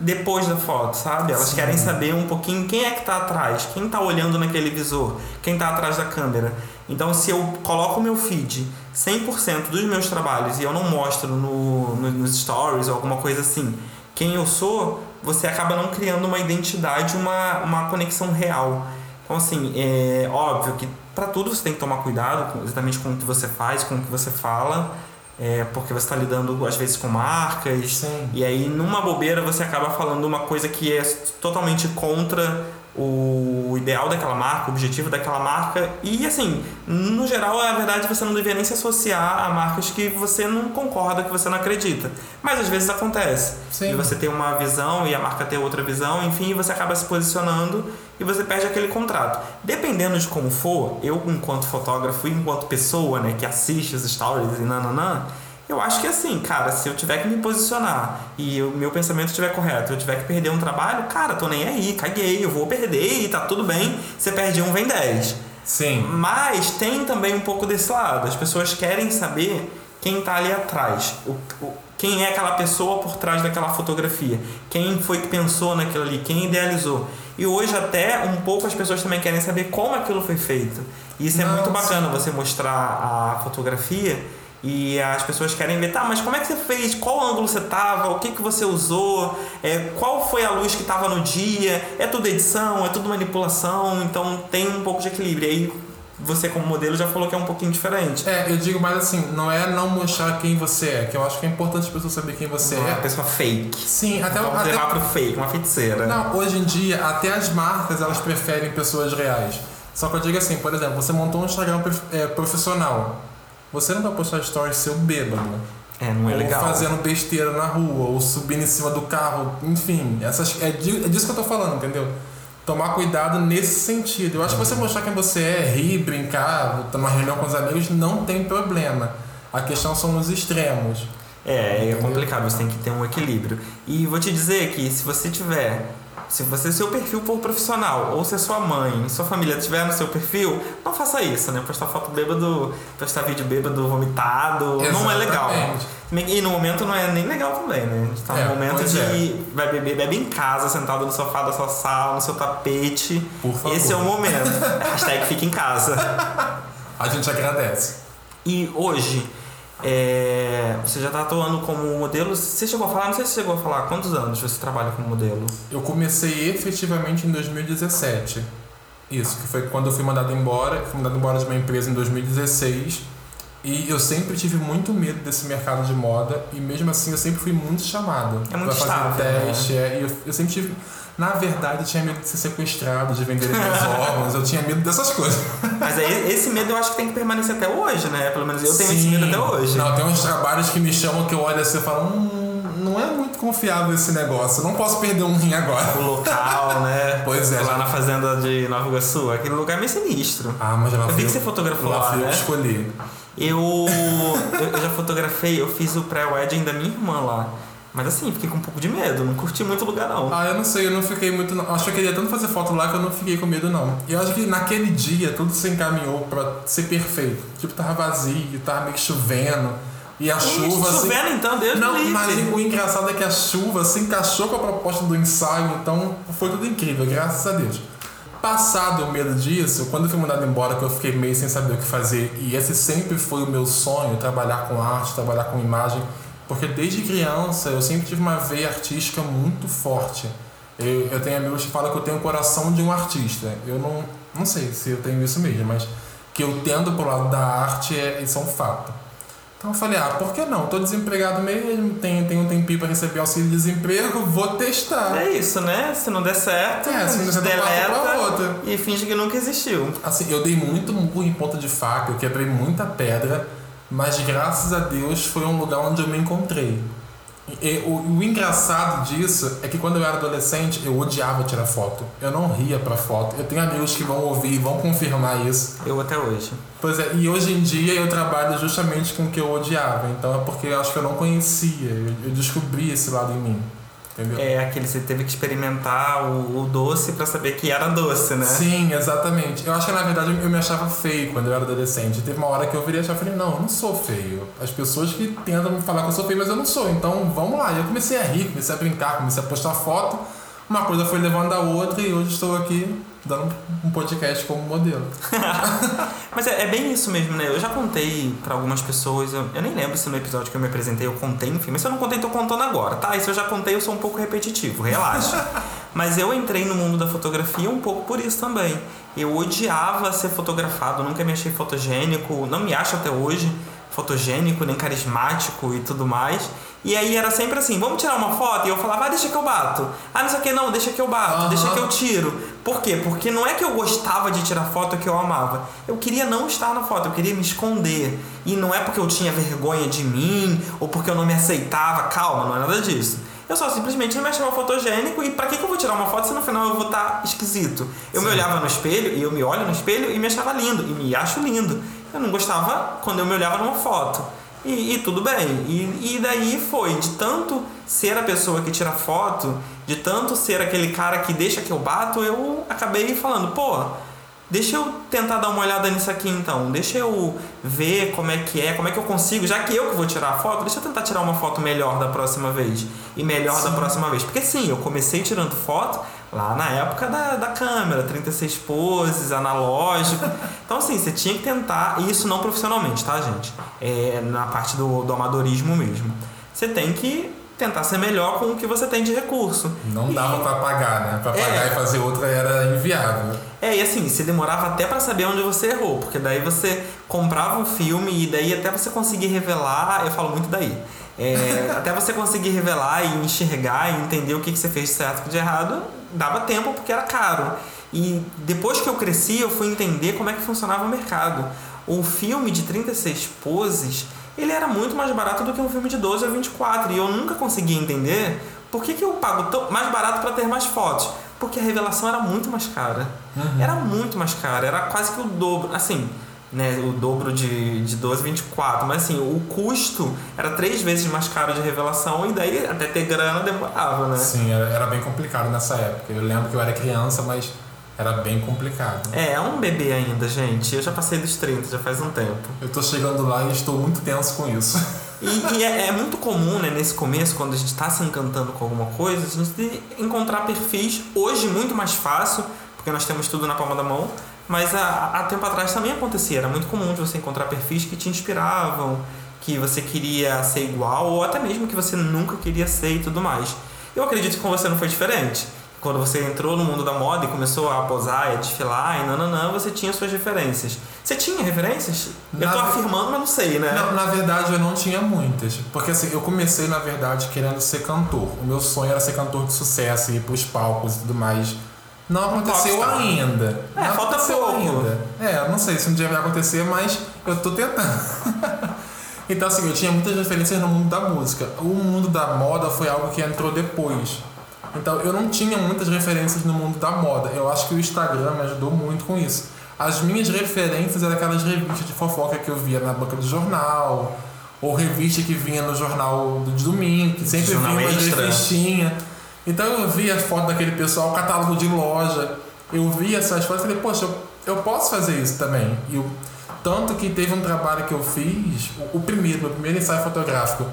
depois da foto, sabe? Elas Sim. querem saber um pouquinho quem é que está atrás, quem está olhando naquele visor, quem está atrás da câmera. Então, se eu coloco o meu feed 100% dos meus trabalhos e eu não mostro no, no- nos stories ou alguma coisa assim quem eu sou, você acaba não criando uma identidade, uma, uma conexão real. Então, assim, é óbvio que para tudo você tem que tomar cuidado exatamente com o que você faz, com o que você fala, é, porque você está lidando às vezes com marcas. Sim. E aí, numa bobeira, você acaba falando uma coisa que é totalmente contra o ideal daquela marca, o objetivo daquela marca. E assim, no geral, a verdade você não deveria nem se associar a marcas que você não concorda, que você não acredita. Mas às vezes acontece. Sim. E você tem uma visão e a marca tem outra visão, enfim, você acaba se posicionando e você perde aquele contrato. Dependendo de como for, eu, enquanto fotógrafo e enquanto pessoa, né, que assiste os stories e nananã, eu acho que assim, cara, se eu tiver que me posicionar e o meu pensamento estiver correto, eu tiver que perder um trabalho, cara, tô nem aí, caguei, eu vou perder e tá tudo bem, você perde um, vem 10. Sim. Mas tem também um pouco desse lado. As pessoas querem saber quem está ali atrás. O, o- quem é aquela pessoa por trás daquela fotografia. Quem foi que pensou naquilo ali. Quem idealizou. E hoje até um pouco as pessoas também querem saber como aquilo foi feito. E isso é Não, muito bacana você mostrar a fotografia e as pessoas querem ver, tá, mas como é que você fez? Qual ângulo você tava? O que, que você usou? É, qual foi a luz que tava no dia? É tudo edição? É tudo manipulação? Então tem um pouco de equilíbrio. E aí você como modelo já falou que é um pouquinho diferente. É, eu digo mais assim, não é não mostrar quem você é, que eu acho que é importante as pessoas saberem quem você Uma é. pessoa fake. Sim, até, Vamos até levar pro fake, uma feiticeira. Não, hoje em dia, até as marcas elas preferem pessoas reais. Só que eu digo assim, por exemplo, você montou um Instagram é, profissional. Você não vai postar stories seu bêbado. É, não é ou legal. fazendo besteira na rua, ou subindo em cima do carro, enfim. Essas, é, é disso que eu tô falando, entendeu? Tomar cuidado nesse sentido. Eu acho que você mostrar quem você é, rir, brincar, numa reunião com os amigos, não tem problema. A questão são os extremos. É, é complicado, você tem que ter um equilíbrio. E vou te dizer que se você tiver, se você seu perfil for profissional, ou se a sua mãe, sua família tiver no seu perfil, não faça isso, né? Postar foto bêbado, postar vídeo bêbado vomitado, não é legal. Exatamente. E no momento não é nem legal também, né? A gente tá É, no momento de é. vai beber, bebe em casa, sentado no sofá da sua sala, no seu tapete. Por favor. Esse é o momento. Hashtag fica em casa. A gente agradece. E hoje, é, você já está atuando como modelo. Você chegou a falar, não sei se chegou a falar, quantos anos você trabalha como modelo? Eu comecei efetivamente em 2017. Isso, que foi quando eu fui mandado embora. Fui mandado embora de uma empresa em 2016. E eu sempre tive muito medo desse mercado de moda e mesmo assim eu sempre fui muito chamado É muito pra fazer estável, né? teste. é, e eu, eu sempre tive. Na verdade, eu tinha medo de ser sequestrado, de vender meus órgãos, eu tinha medo dessas coisas. Mas esse medo eu acho que tem que permanecer até hoje, né? Pelo menos eu tenho esse Sim. medo até hoje. Não, tem uns trabalhos que me chamam que eu olho assim e falo, hum, não é muito confiável esse negócio, eu não posso perder um rim agora. O local, né? Pois é. Lá na fazenda de Nova Iguaçu. Aquele lugar é meio sinistro. Ah, mas lá Eu vi que você fotografou lá. lá, eu né? que escolhi. Eu, eu, eu já fotografei, eu fiz o pré-wedding da minha irmã lá. Mas assim, fiquei com um pouco de medo, não curti muito o lugar não. Ah, eu não sei, eu não fiquei muito. Não. Acho que eu queria tanto fazer foto lá que eu não fiquei com medo, não. E eu acho que naquele dia tudo se encaminhou pra ser perfeito. Tipo, tava vazio, tava meio que chovendo. E a chuva. assim- Chovendo então, Deus Não, mas o engraçado é que a chuva se encaixou com a proposta do ensaio, então foi tudo incrível, graças a Deus. Passado o medo disso, quando eu fui mandado embora, que eu fiquei meio sem saber o que fazer, e esse sempre foi o meu sonho, trabalhar com arte, trabalhar com imagem, porque desde criança eu sempre tive uma veia artística muito forte. Eu, eu tenho amigos que falam que eu tenho o coração de um artista. Eu não, não sei se eu tenho isso mesmo, mas que eu tendo pro lado da arte é, isso é um fato. Então eu falei, ah, por que não? Tô desempregado mesmo, tenho, tenho um tempinho pra receber auxílio-desemprego, vou testar. É isso, né? Se não der certo, É, se não der certo, outra. e finge que nunca existiu. Assim, eu dei muito murro em ponta de faca, eu quebrei muita pedra, mas graças a Deus foi um lugar onde eu me encontrei. E, o, o engraçado disso é que quando eu era adolescente, eu odiava tirar foto. Eu não ria pra foto. Eu tenho amigos que vão ouvir e vão confirmar isso. Eu até hoje. Pois é, e hoje em dia eu trabalho justamente com o que eu odiava. Então é porque eu acho que eu não conhecia. Eu, eu descobri esse lado em mim. Entendeu? É aquele você teve que experimentar o, o doce pra saber que era doce, né? Sim, exatamente. Eu acho que na verdade eu me achava feio quando eu era adolescente. Teve uma hora que eu virei e achava, falei, não, eu não sou feio. As pessoas que tentam me falar que eu sou feio, mas eu não sou. Então vamos lá. E eu comecei a rir, comecei a brincar, comecei a postar foto. Uma coisa foi levando a outra e hoje estou aqui dando um podcast como modelo. Mas é, é bem isso mesmo, né? Eu já contei pra algumas pessoas, eu, eu nem lembro se no episódio que eu me apresentei eu contei, enfim, mas se eu não contei, tô contando agora, tá? E se eu já contei, eu sou um pouco repetitivo, relaxa. mas eu entrei no mundo da fotografia um pouco por isso também. Eu odiava ser fotografado, nunca me achei fotogênico, não me acho até hoje fotogênico, nem carismático e tudo mais. E aí era sempre assim, vamos tirar uma foto? E eu falava, ah, deixa que eu bato. Ah, não sei o que, não, deixa que eu bato, Aham. deixa que eu tiro. Por quê? Porque não é que eu gostava de tirar foto que eu amava. Eu queria não estar na foto, eu queria me esconder. E não é porque eu tinha vergonha de mim ou porque eu não me aceitava. Calma, não é nada disso. Eu só simplesmente não me achava fotogênico e pra que, que eu vou tirar uma foto se no final eu vou estar esquisito? Eu me olhava no espelho e eu me olho no espelho e me achava lindo. E me acho lindo. Eu não gostava quando eu me olhava numa foto. E, e tudo bem. E, e daí foi, de tanto ser a pessoa que tira foto, de tanto ser aquele cara que deixa que eu bato, eu acabei falando, pô, deixa eu tentar dar uma olhada nisso aqui então. Deixa eu ver como é que é, como é que eu consigo, já que eu que vou tirar a foto, deixa eu tentar tirar uma foto melhor da próxima vez. E melhor da próxima vez. Porque sim, eu comecei tirando foto lá na época da, da câmera, 36 poses, analógico. Então, assim, você tinha que tentar, e isso não profissionalmente, tá, gente? É na parte do, do amadorismo mesmo. Você tem que tentar ser melhor com o que você tem de recurso. Não E- dava pra pagar, né? Pra É. pagar e fazer outra era inviável. É, e assim, você demorava até pra saber onde você errou, porque daí você comprava um filme e daí até você conseguir revelar, eu falo muito daí. É, até você conseguir revelar e enxergar e entender o que, que você fez de certo e de errado, dava tempo porque era caro. E depois que eu cresci, eu fui entender como é que funcionava o mercado. O filme de 36 poses, ele era muito mais barato do que um filme de 12 ou 24. E eu nunca conseguia entender por que, que eu pago mais barato para ter mais fotos. Porque a revelação era muito mais cara. Era muito mais cara, era quase que o dobro. Assim, né, o dobro de, de 12, 24. Mas assim, o custo era três vezes mais caro de revelação e daí até ter grana demorava, né? Sim, era, era bem complicado nessa época. Eu lembro que eu era criança, mas era bem complicado. É, é um bebê ainda, gente. Eu já passei dos 30, já faz um tempo. Eu tô chegando lá e estou muito tenso com isso. E, e é, é muito comum, né, nesse começo, quando a gente está se encantando com alguma coisa, a gente encontrar perfis, hoje muito mais fácil, porque nós temos tudo na palma da mão, mas há, há tempo atrás também acontecia, era muito comum de você encontrar perfis que te inspiravam, que você queria ser igual, ou até mesmo que você nunca queria ser e tudo mais. Eu acredito que com você não foi diferente. quando você entrou no mundo da moda e começou a posar e a desfilar e nananã, você tinha suas referências. Você tinha referências? eu Na tô ve- afirmando, mas não sei, né? Não, na verdade eu não tinha muitas. Porque assim, eu comecei na verdade querendo ser cantor. O meu sonho era ser cantor de sucesso, ir pros palcos e tudo mais. Não aconteceu popstar. ainda. É, não falta aconteceu pouco. ainda. É, não sei se um dia vai acontecer, mas eu tô tentando. então assim, eu tinha muitas referências no mundo da música. O mundo da moda foi algo que entrou depois. Então eu não tinha muitas referências no mundo da moda. Eu acho que o Instagram me ajudou muito com isso. As minhas referências eram aquelas revistas de fofoca que eu via na banca do jornal, ou revista que vinha no jornal do de domingo, que sempre Jornal vinha umas Extra. Então eu via as fotos daquele pessoal, o catálogo de loja. Eu via essas fotos e falei, poxa, eu, eu posso fazer isso também. E eu, tanto que teve um trabalho que eu fiz, o, o primeiro, meu primeiro ensaio fotográfico.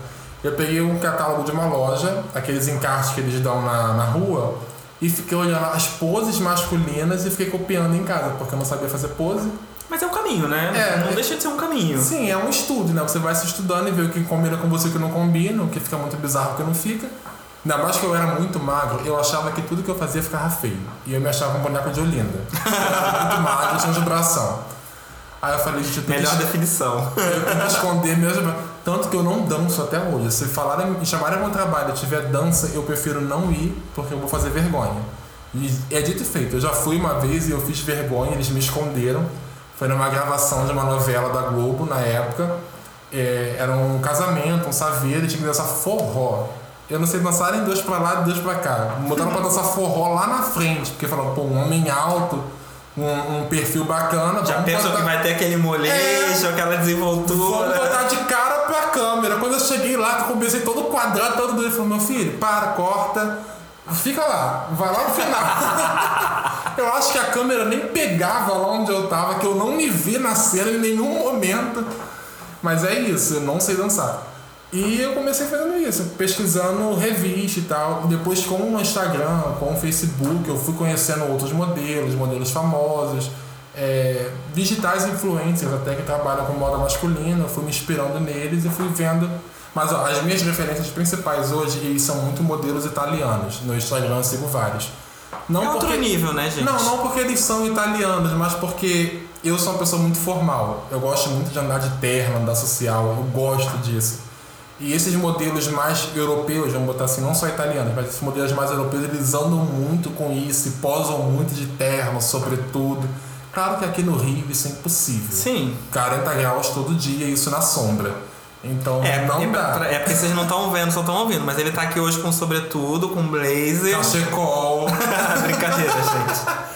Eu peguei um catálogo de uma loja, aqueles encartes que eles dão na, na rua, e fiquei olhando as poses masculinas e fiquei copiando em casa, porque eu não sabia fazer pose. Mas é um caminho, né? É, não é- deixa de ser um caminho. Sim, é um estudo, né? Você vai se estudando e vê o que combina com você e o que não combina, o que fica muito bizarro o que não fica. Ainda mais que eu era muito magro, eu achava que tudo que eu fazia ficava feio. E eu me achava um boneco de Olinda. Eu era muito magro, tinha um de bração. Aí eu falei, gente, eu Melhor que definição. eu tenho que esconder mesmo. Tanto que eu não danço até hoje. Se falarem, me chamarem meu trabalho e tiver dança, eu prefiro não ir porque eu vou fazer vergonha. E é dito e feito. Eu já fui uma vez e eu fiz vergonha, eles me esconderam. Foi numa gravação de uma novela da Globo na época. É, era um casamento, um saveiro, e tinha que dançar forró. Eu não sei dançar em dois pra lá e dois pra cá. Botaram pra dançar forró lá na frente, porque falaram, pô, um homem alto, um, um perfil bacana. Já vamos pensam botar- que vai ter aquele molejo, aquela Vamos desenvoltura. botar de cara pra câmera. Quando eu cheguei lá, que eu comecei todo quadrado, todo doido, ele falou, meu filho, para, corta, fica lá, vai lá no final. eu acho que a câmera nem pegava lá onde eu tava, que eu não me vi na cena em nenhum momento. Mas é isso, eu não sei dançar. E eu comecei fazendo isso, pesquisando revista e tal. Depois com o Instagram, com o Facebook, eu fui conhecendo outros modelos, modelos famosos, é, digitais influencers até que trabalham com moda masculina. Eu fui me inspirando neles e fui vendo. Mas ó, as minhas referências principais hoje e são muito modelos italianos. No Instagram eu sigo vários. Não É outro porque- nível, né, gente? não, não porque eles são italianos, mas porque eu sou uma pessoa muito formal. Eu gosto muito de andar de terno, andar social, eu gosto disso. E esses modelos mais europeus, vamos botar assim, não só italianos, mas esses modelos mais europeus, eles andam muito com isso, e posam muito de terno, sobretudo. Claro que aqui no Rio isso é impossível. Sim. 40 graus todo dia, isso na sombra. Então É, não é, dá. é porque vocês não estão vendo, só estão ouvindo. Mas ele tá aqui hoje com sobretudo, com blazer. Cachecol. Brincadeira, gente.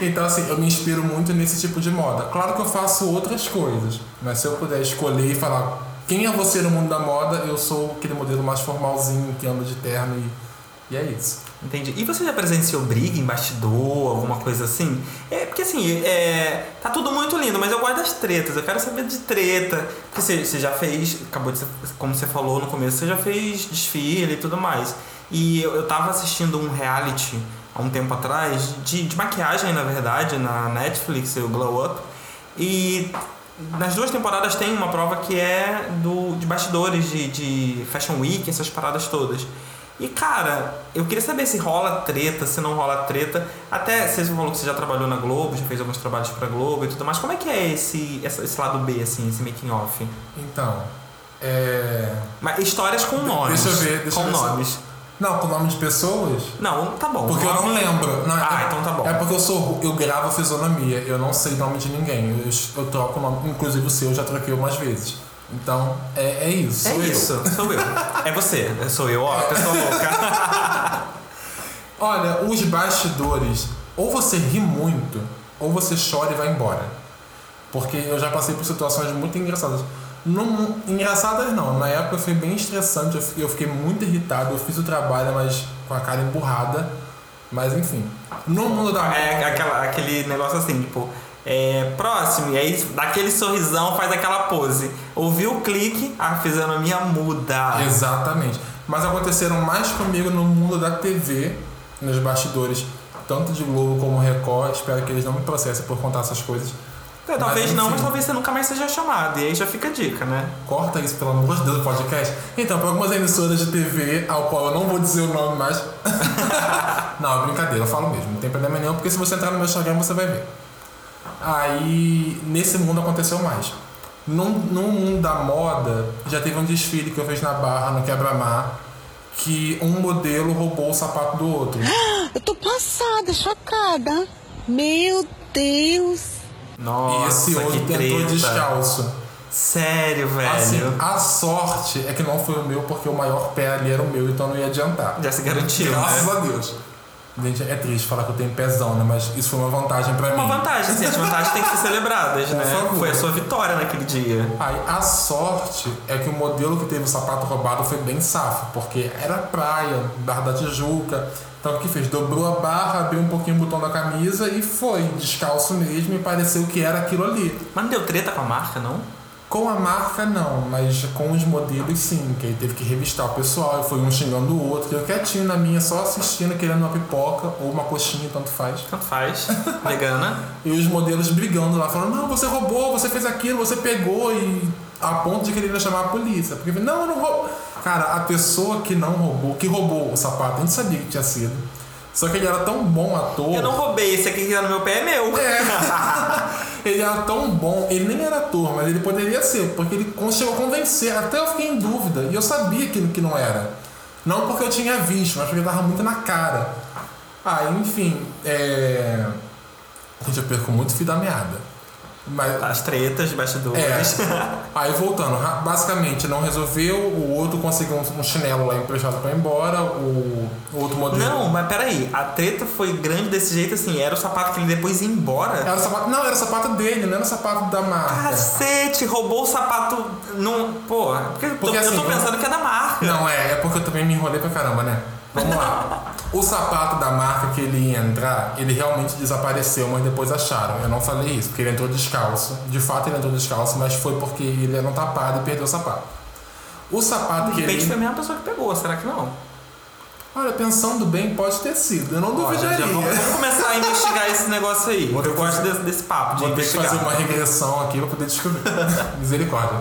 Então, assim, eu me inspiro muito nesse tipo de moda. Claro que eu faço outras coisas, mas se eu puder escolher e falar quem é você no mundo da moda, eu sou aquele modelo mais formalzinho que anda de terno e, e é isso. Entendi. E você já presenciou briga em bastidor, alguma coisa assim? É, porque assim, é, tá tudo muito lindo, mas eu gosto das tretas, eu quero saber de treta. Porque você, você já fez, acabou de ser, como você falou no começo, você já fez desfile e tudo mais. E eu, eu tava assistindo um reality há um tempo atrás, de, de maquiagem, na verdade, na Netflix, o Glow Up. E nas duas temporadas tem uma prova que é do, de bastidores de, de Fashion Week, essas paradas todas. E cara, eu queria saber se rola treta, se não rola treta. Até você falou que você já trabalhou na Globo, já fez alguns trabalhos pra Globo e tudo mais. Como é que é esse, esse lado B, assim, esse making off? Então, é. Mas histórias com nomes. Deixa eu ver, deixa com eu ver se- nomes. Não, com nome de pessoas? Não, tá bom. Porque eu não lembro. Não, Ah, é, então tá bom. É porque eu sou. Eu gravo fisionomia, eu não sei nome de ninguém. Eu, eu troco o nome, inclusive o seu eu já troquei umas vezes. Então, é, é isso. É sou eu. isso, sou eu. É você, sou eu, ó, pessoa louca. Olha, os bastidores, ou você ri muito, ou você chora e vai embora. Porque eu já passei por situações muito engraçadas. Não, engraçadas não, na época foi bem estressante, eu fiquei, eu fiquei muito irritado, eu fiz o trabalho, mas com a cara emburrada. Mas enfim. No mundo da É aquela, aquele negócio assim, tipo, é, próximo, e aí dá aquele sorrisão, faz aquela pose. Ouviu o clique, a fisionomia muda. Exatamente. Mas aconteceram mais comigo no mundo da TV, nos bastidores, tanto de Globo como Record. Espero que eles não me processem por contar essas coisas. É, talvez Mas, não, mas talvez você nunca mais seja chamado. E aí já fica a dica, né? Corta isso, pelo amor de Deus, do podcast. Então, para algumas emissoras de TV, ao qual eu não vou dizer o nome mais. não, é brincadeira, eu falo mesmo. Não tem problema nenhum, porque se você entrar no meu Instagram, você vai ver. Aí, nesse mundo aconteceu mais. No, no mundo da moda, já teve um desfile que eu fiz na Barra, no Quebra-Mar, que um modelo roubou o sapato do outro. Eu tô passada, chocada. Meu Deus. Nossa, e esse que outro tentou treta. descalço. Sério, velho. Assim, a sorte é que não foi o meu, porque o maior pé ali era o meu, então não ia adiantar. Já se garantiu, Graças né? a Deus. Gente, é triste falar que eu tenho pezão, né? Mas isso foi uma vantagem pra Uma mim. vantagem, assim, as vantagens têm que ser celebradas, né? favor. Foi a sua vitória naquele dia. Aí a sorte é que o modelo que teve o sapato roubado foi bem safo, porque era praia, Barra da Tijuca. Então o que fez? Dobrou a barra, abriu um pouquinho o botão da camisa e foi, descalço mesmo, e pareceu que era aquilo ali. Mas não deu treta com a marca, não? Com a marca não, mas com os modelos sim, que aí teve que revistar o pessoal, e foi um xingando o outro, que eu quietinho na minha, só assistindo, querendo uma pipoca ou uma coxinha, tanto faz. Tanto faz. Vegana. E os modelos brigando lá, falando, não, você roubou, você fez aquilo, você pegou e a ponto de querer chamar a polícia. Porque, não, eu não roubou. Cara, a pessoa que não roubou, que roubou o sapato, a gente sabia que tinha sido. Só que ele era tão bom ator. Eu não roubei, esse aqui que tá no meu pé é meu. Ele era tão bom, ele nem era ator, mas ele poderia ser, porque ele chegou a convencer. Até eu fiquei em dúvida. E eu sabia que, que não era. Não porque eu tinha visto, mas porque tava muito na cara. Ah, enfim, é. Gente, eu perco muito fio da meada. Mas. As tretas, bastidores. É. Aí voltando, basicamente não resolveu, o outro conseguiu um, chinelo lá emprestado pra ir embora, o, o outro modelo. Não, mas peraí, a treta foi grande desse jeito assim, era o sapato que ele depois ia embora. Era o sapato, não, era o sapato dele, não era o sapato da marca. Cacete, roubou o sapato num. Pô, porque, eu tô- Porque eu assim, tô pensando que é da marca. Não, é, é porque eu também me enrolei pra caramba, né? Vamos lá. O sapato da marca que ele ia entrar, ele realmente desapareceu, mas depois acharam. Eu não falei isso, porque ele entrou descalço. De fato ele entrou descalço, mas foi porque ele era um tapado e perdeu o sapato. O sapato De que repente ele. foi a mesma pessoa que pegou, será que não? Olha, pensando bem, pode ter sido. Eu não já- duvidaria. vamos, vamos começar a investigar esse negócio aí. Vou eu gosto desse, desse papo de Vou ter que fazer uma regressão aqui pra poder descobrir. Misericórdia.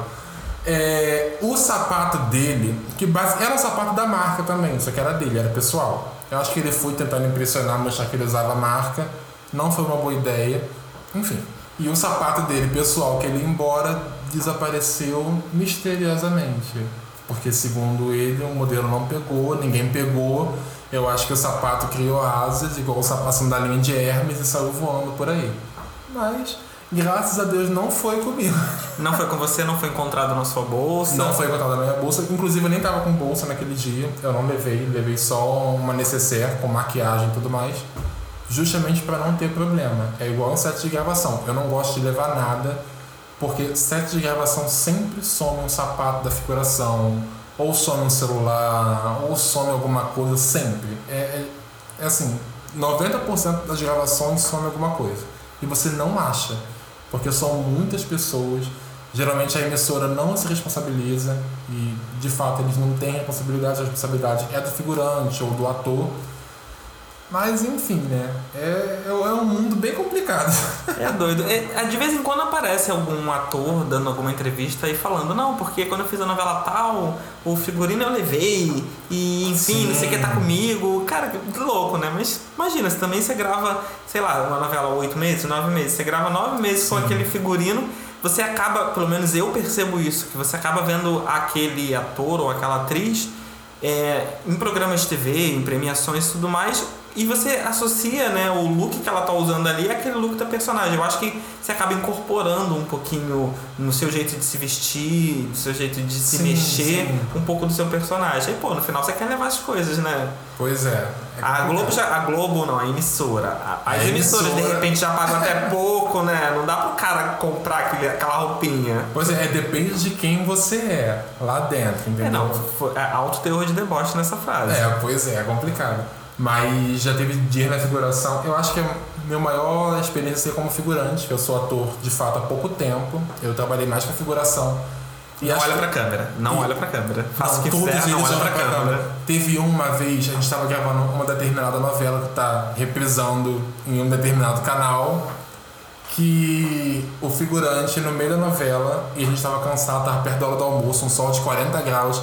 É, o sapato dele, que base, era um sapato da marca também, só que era dele, era pessoal. Eu acho que ele foi tentando impressionar, mostrar que ele usava a marca. Não foi uma boa ideia. Enfim. E o sapato dele, pessoal, que ele ia embora, desapareceu misteriosamente. Porque segundo ele, o modelo não pegou, ninguém pegou. Eu acho que o sapato criou asas, igual o sapato a sandalinha de Hermes, e saiu voando por aí. Mas, graças a Deus, não foi comigo. Não foi com você, não foi encontrado na sua bolsa. Não foi encontrado na minha bolsa. Inclusive, eu nem tava com bolsa naquele dia. Eu não levei. Levei só uma necessaire com maquiagem e tudo mais. Justamente para não ter problema. É igual um set de gravação. Eu não gosto de levar nada. Porque set de gravação sempre some um sapato da figuração. Ou some um celular. Ou some alguma coisa. Sempre. É, é, é assim. 90% das gravações some alguma coisa. E você não acha. Porque são muitas pessoas. Geralmente a emissora não se responsabiliza e de fato eles não têm responsabilidade, a responsabilidade é do figurante ou do ator. Mas enfim, né? É, é é um mundo bem complicado. É doido. É, de vez em quando aparece algum ator dando alguma entrevista e falando, não, porque quando eu fiz a novela tal, o figurino eu levei, e enfim, não sei o que tá comigo. Cara, que louco, né? Mas imagina, se também você grava, sei lá, uma novela oito meses, nove meses, você grava nove meses com aquele figurino, você acaba, pelo menos eu percebo isso, que você acaba vendo aquele ator ou aquela atriz é, em programas de TV, em premiações e tudo mais, e você associa né, o look que ela tá usando ali àquele look da personagem. Eu acho que você acaba incorporando um pouquinho no seu jeito de se vestir, no seu jeito de se Sim, mexer, sim. um pouco do seu personagem. Aí, pô, no final você quer levar as coisas, né? Pois é. é A. Globo, já, a Globo não, a emissora. A- As A emissoras de emissora- repente já pagam até pouco, né? Não dá pro cara comprar aquele, aquela roupinha. Pois é, depende de quem você é lá dentro, entendeu? É, não, foi, é alto teor de deboche nessa frase. É, pois é, é complicado. Mas já teve dias na figuração. Eu acho que a minha maior experiência é como figurante, que eu sou ator de fato há pouco tempo. Eu trabalhei mais com figuração. E Não olha que- pra câmera. Não E- olha pra câmera. Faça o que quiser, não olha olham pra câmera. Teve uma vez, a gente estava gravando uma determinada novela que tá reprisando em um determinado canal, que o figurante, no meio da novela, e a gente tava cansado, tava perto da hora do almoço, um sol de 40 graus,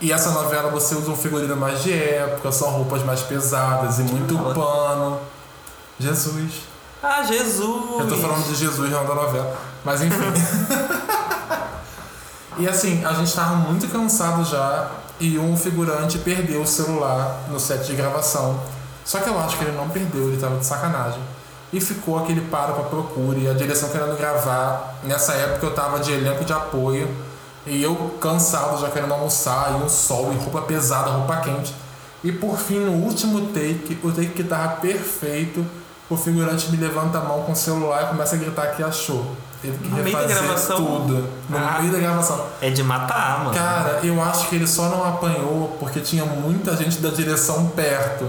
e essa novela você usa um figurino mais de época, são roupas mais pesadas e muito pano. Jesus. Ah, Jesus! Eu tô falando de Jesus não da novela. Mas enfim. e assim, a gente tava muito cansado já e um figurante perdeu o celular no set de gravação. Só que eu acho que ele não perdeu, ele tava de sacanagem. E ficou aquele para pra procura e a direção querendo gravar. Nessa época eu tava de elenco de apoio e eu cansado, já querendo almoçar, e um sol, e roupa pesada, roupa quente. E por fim, no último take, o take que tava perfeito, o figurante me levanta a mão com o celular e começa a gritar que achou. Teve que No meio da gravação? tudo. No Ah. meio da gravação. É de matar, mano. Cara, eu acho que ele só não apanhou porque tinha muita gente da direção perto.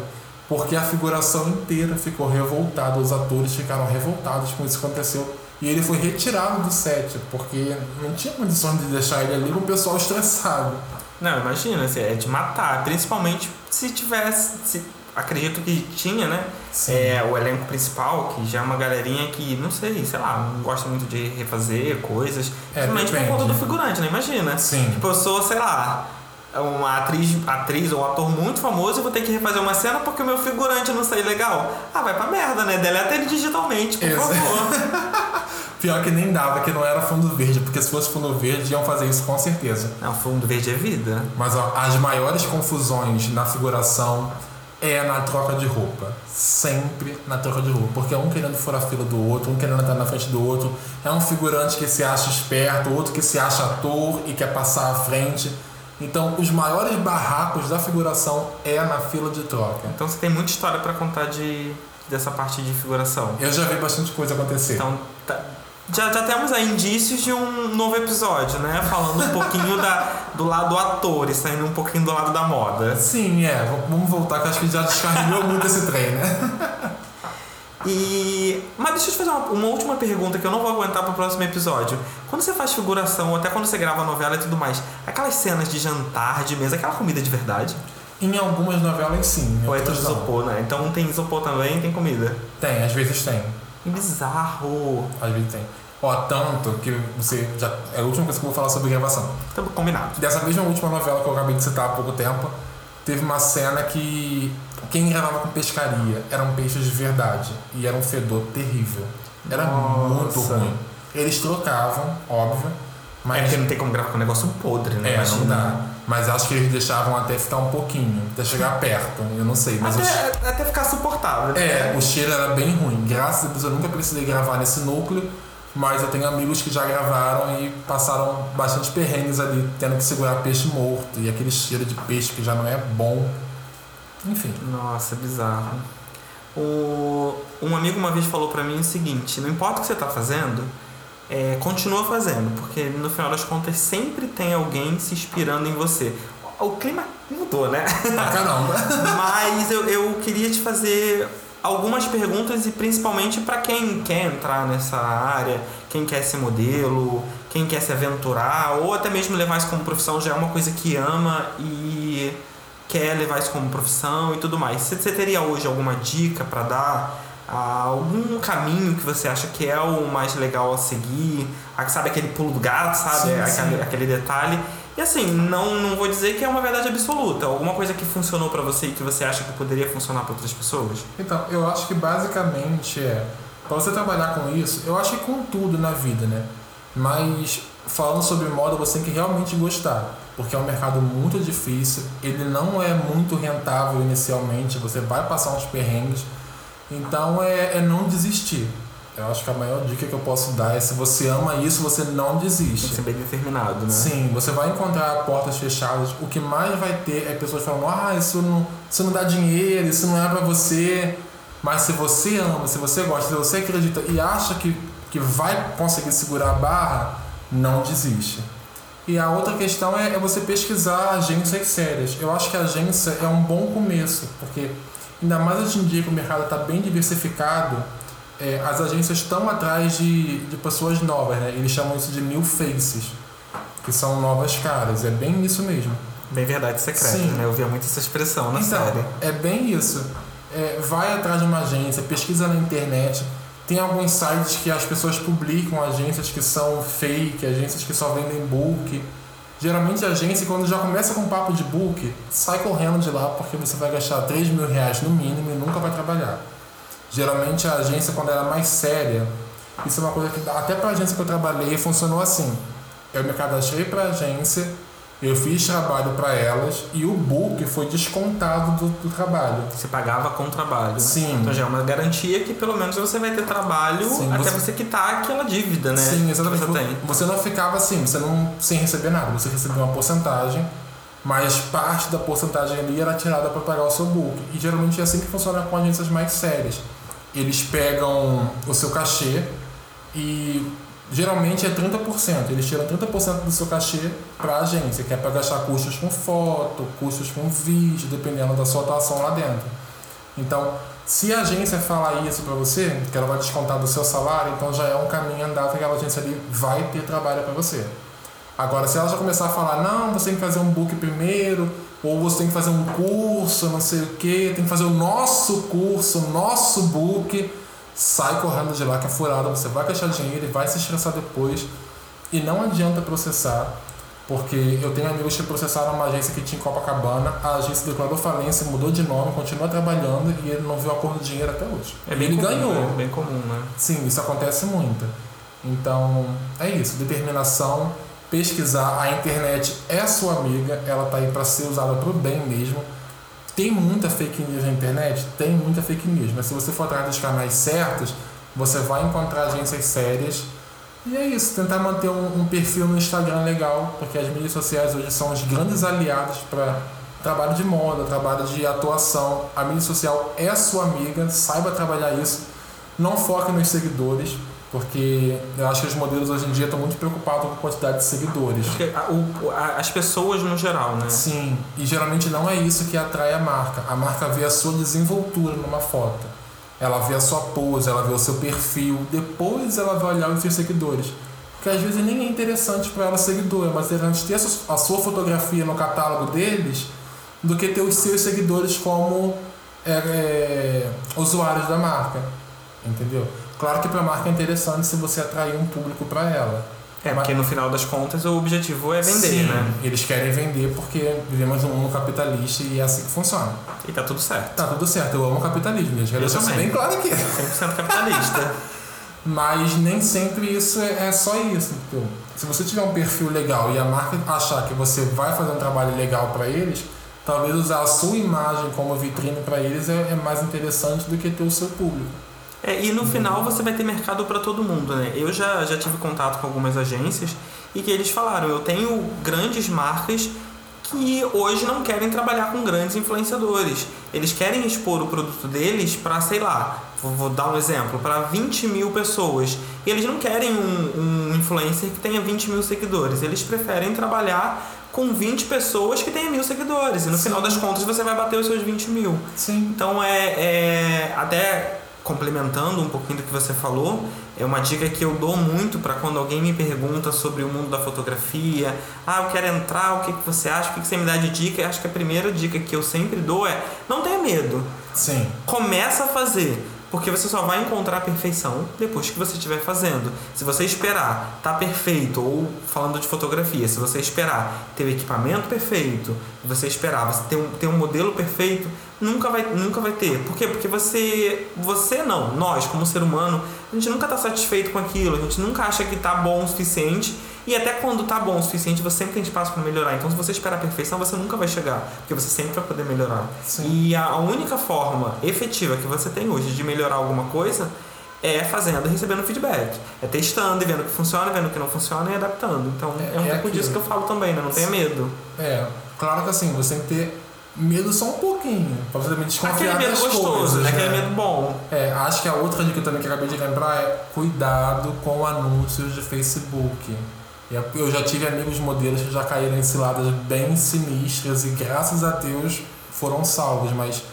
Porque a figuração inteira ficou revoltada, os atores ficaram revoltados com isso que aconteceu. E ele foi retirado do set, porque não tinha condições de deixar ele ali com o pessoal estressado. Não, imagina, assim, é de matar. Principalmente se tivesse. se- acredito que tinha, né? Sim. É, o elenco principal, que já é uma galerinha que, não sei, sei lá, não gosta muito de refazer coisas. É, Principalmente por depende. conta do figurante, né? Imagina. Sim. Tipo, eu sou, sei lá, uma atriz, atriz ou ator muito famoso e vou ter que refazer uma cena porque o meu figurante não saiu legal. Ah, vai pra merda, né? Deleta ele digitalmente, por favor. Pior que nem dava, que não era fundo verde, porque se fosse fundo verde iam fazer isso com certeza. não, fundo verde é vida. Mas ó, as maiores confusões na figuração é na troca de roupa. Sempre na troca de roupa. Porque é um querendo furar a fila do outro, um querendo entrar na frente do outro. É um figurante que se acha esperto, outro que se acha ator e quer passar à frente. Então, os maiores barracos da figuração é na fila de troca. Então você tem muita história pra contar de, dessa parte de figuração. Eu já vi bastante coisa acontecer. Então, tá- já, já temos aí indícios de um novo episódio, né? Falando um pouquinho da, do lado ator e saindo um pouquinho do lado da moda. Sim, é. Vamos voltar, que eu acho que já descarregou muito esse trem, né? E. Mas deixa eu te fazer uma, uma última pergunta que eu não vou aguentar pro próximo episódio. Quando você faz figuração, ou até quando você grava novela e tudo mais, aquelas cenas de jantar, de mesa, aquela comida de verdade? Em algumas novelas, sim. Ou é tudo isopor, né? Então tem isopor também tem comida. Tem, às vezes tem. Que bizarro. Às vezes tem. Ó, tanto que você já. É a última coisa que eu vou falar sobre gravação. Tá combinado. Dessa mesma última novela que eu acabei de citar há pouco tempo, teve uma cena que quem gravava com pescaria eram peixes de verdade. E era um fedor terrível. Era muito Nossa. ruim. Eles trocavam, óbvio. É Mas porque não tem como gravar com um negócio podre, né? É, não Imagina. dá. Mas acho que eles deixavam até ficar um pouquinho, até chegar perto. Eu não sei, mas Até, até ficar suportável. É, o cheiro era bem ruim. Graças a Deus eu nunca precisei gravar nesse núcleo, mas eu tenho amigos que já gravaram e passaram bastante perrengues ali, tendo que segurar peixe morto e aquele cheiro de peixe que já não é bom. Enfim. Nossa, bizarro. O, um amigo uma vez falou pra mim o seguinte: não importa o que você tá fazendo, é, continua fazendo, porque no final das contas sempre tem alguém se inspirando em você. O clima mudou, né? Pra caramba. Mas eu, eu queria te fazer algumas perguntas e principalmente para quem quer entrar nessa área, quem quer ser modelo, quem quer se aventurar ou até mesmo levar isso como profissão já é uma coisa que ama e quer levar isso como profissão e tudo mais. Você teria hoje alguma dica para dar? Ah, algum caminho que você acha que é o mais legal a seguir? Ah, sabe aquele pulo do gato, sabe? Sim, aquele, sim. aquele detalhe. Assim, não, não vou dizer que é uma verdade absoluta. Alguma coisa que funcionou pra você e que você acha que poderia funcionar pra outras pessoas? Então, eu acho que basicamente é. Pra você trabalhar com isso, eu acho que com tudo na vida, né? Mas falando sobre moda, você tem que realmente gostar. Porque é um mercado muito difícil, ele não é muito rentável inicialmente, você vai passar uns perrengues. Então é, é não desistir. Eu acho que a maior dica que eu posso dar é se você ama isso, você não Tem que desiste. ser bem determinado, né? Sim, você vai encontrar portas fechadas. O que mais vai ter é pessoas falando: ah, isso não, isso não dá dinheiro, isso não é pra você. Mas se você ama, se você gosta, se você acredita e acha que, que vai conseguir segurar a barra, não desiste. E a outra questão é, é você pesquisar agências sérias. Eu acho que a agência é um bom começo, porque ainda mais hoje em dia que o mercado está bem diversificado, é, as agências estão atrás de, de pessoas novas, né? Eles chamam isso de new faces, que são novas caras. É bem isso mesmo. Bem verdade secreta, Sim. né? Eu via muito essa expressão na então, série. é bem isso. É, vai atrás de uma agência, pesquisa na internet. Tem alguns sites que as pessoas publicam agências que são fake, agências que só vendem book. Geralmente a agência, quando já começa com papo de book, sai correndo de lá porque você vai gastar 3 mil reais no mínimo e nunca vai trabalhar. Geralmente a agência, quando ela é mais séria, isso é uma coisa que até para a agência que eu trabalhei funcionou assim. Eu me cadastrei para a agência, eu fiz trabalho para elas e o book foi descontado do, do, trabalho. Você pagava com o trabalho. Sim. Então já é uma garantia que pelo menos você vai ter trabalho Sim, até você... você quitar aquela dívida, né? Sim, exatamente. Você, tem. você não ficava assim, você não sem receber nada, você recebia uma porcentagem, mas parte da porcentagem ali era tirada para pagar o seu book. E geralmente é assim que funciona com agências mais sérias. Eles pegam o seu cachê e geralmente é 30%. Eles tiram 30% do seu cachê para a agência, que é para gastar custos com foto, custos com vídeo, dependendo da sua atuação lá dentro. Então, se a agência falar isso para você, que ela vai descontar do seu salário, então já é um caminho andado que aquela agência ali vai ter trabalho para você. Agora, se ela já começar a falar, não, você tem que fazer um book primeiro, ou você tem que fazer um curso, não sei o que, tem que fazer o nosso curso, o nosso book, sai correndo de lá que é furada, você vai gastar dinheiro e vai se estressar depois. E não adianta processar, porque eu tenho amigos que processaram uma agência que tinha em Copacabana, a agência declarou falência, mudou de nome, continua trabalhando e ele não viu acordo de dinheiro até hoje. É bem ele comum, ganhou. É bem comum, né? Sim, isso acontece muito. Então, é isso, determinação, pesquisar, a internet é sua amiga, ela tá aí para ser usada para o bem mesmo tem muita fake news na internet? Tem muita fake news, mas se você for atrás dos canais certos, você vai encontrar agências sérias. E é isso, tentar manter um, um perfil no Instagram legal, porque as mídias sociais hoje são os grandes aliados para trabalho de moda, trabalho de atuação. A mídia social é sua amiga, saiba trabalhar isso. Não foque nos seguidores porque eu acho que os modelos hoje em dia estão muito preocupados com a quantidade de seguidores. Porque a, o, a, as pessoas no geral, né? Sim, e geralmente não é isso que atrai a marca. A marca vê a sua desenvoltura numa foto. Ela vê a sua pose, ela vê o seu perfil, depois ela vai olhar os seus seguidores. Porque às vezes nem é interessante para ela seguidor, é mais interessante ter a sua fotografia no catálogo deles do que ter os seus seguidores como é, é, usuários da marca. Entendeu? Claro que para a marca é interessante se você atrair um público para ela. É, porque no final das contas o objetivo é vender, Sim, né? Eles querem vender porque vivemos um mundo capitalista e é assim que funciona. E tá tudo certo. Tá tudo certo, eu amo o capitalismo, gente. Deixar isso bem claro aqui. 100% capitalista. Mas nem sempre isso é, é só isso. Então, se você tiver um perfil legal e a marca achar que você vai fazer um trabalho legal para eles, talvez usar a sua imagem como vitrine para eles é, é mais interessante do que ter o seu público. É, e no final você vai ter mercado para todo mundo, né? Eu já, já tive contato com algumas agências e que eles falaram, eu tenho grandes marcas que hoje não querem trabalhar com grandes influenciadores. Eles querem expor o produto deles para, sei lá, vou, dar um exemplo, para 20 mil pessoas. E eles não querem um, um influencer que tenha 20 mil seguidores. Eles preferem trabalhar com 20 pessoas que tenham mil seguidores. E no Sim. final das contas você vai bater os seus 20 mil. Sim. Então é, é até complementando um pouquinho do que você falou, é uma dica que eu dou muito para quando alguém me pergunta sobre o mundo da fotografia. Ah, eu quero entrar, o que, que você acha? O que, que você me dá de dica? Eu acho que a primeira dica que eu sempre dou é não tenha medo. Sim. Começa a fazer. Porque você só vai encontrar a perfeição depois que você estiver fazendo. Se você esperar tá perfeito, ou falando de fotografia, se você esperar ter o equipamento perfeito, você esperar você ter um, ter um modelo perfeito, nunca vai, nunca vai ter. Por quê? Porque você, você não, nós como ser humano, a gente nunca está satisfeito com aquilo, a gente nunca acha que está bom o suficiente e até quando está bom o suficiente, você sempre tem espaço para melhorar. Então, se você esperar a perfeição, você nunca vai chegar, porque você sempre vai poder melhorar. Sim. E a única forma efetiva que você tem hoje de melhorar alguma coisa é fazendo e recebendo feedback. É testando e vendo o que funciona, vendo o que não funciona e adaptando. Então, é, é um é pouco aquilo. disso que eu falo também, né? Não tenha medo. É, claro que assim, você tem que ter medo só um pouquinho, pra você também desconfiar Aquele medo das gostoso, coisas, né? Aquele medo bom. É, acho que a outra dica também que eu acabei de lembrar é cuidado com anúncios de Facebook. Eu já tive amigos modelos que já caíram em ciladas bem sinistras e graças a Deus foram salvos, mas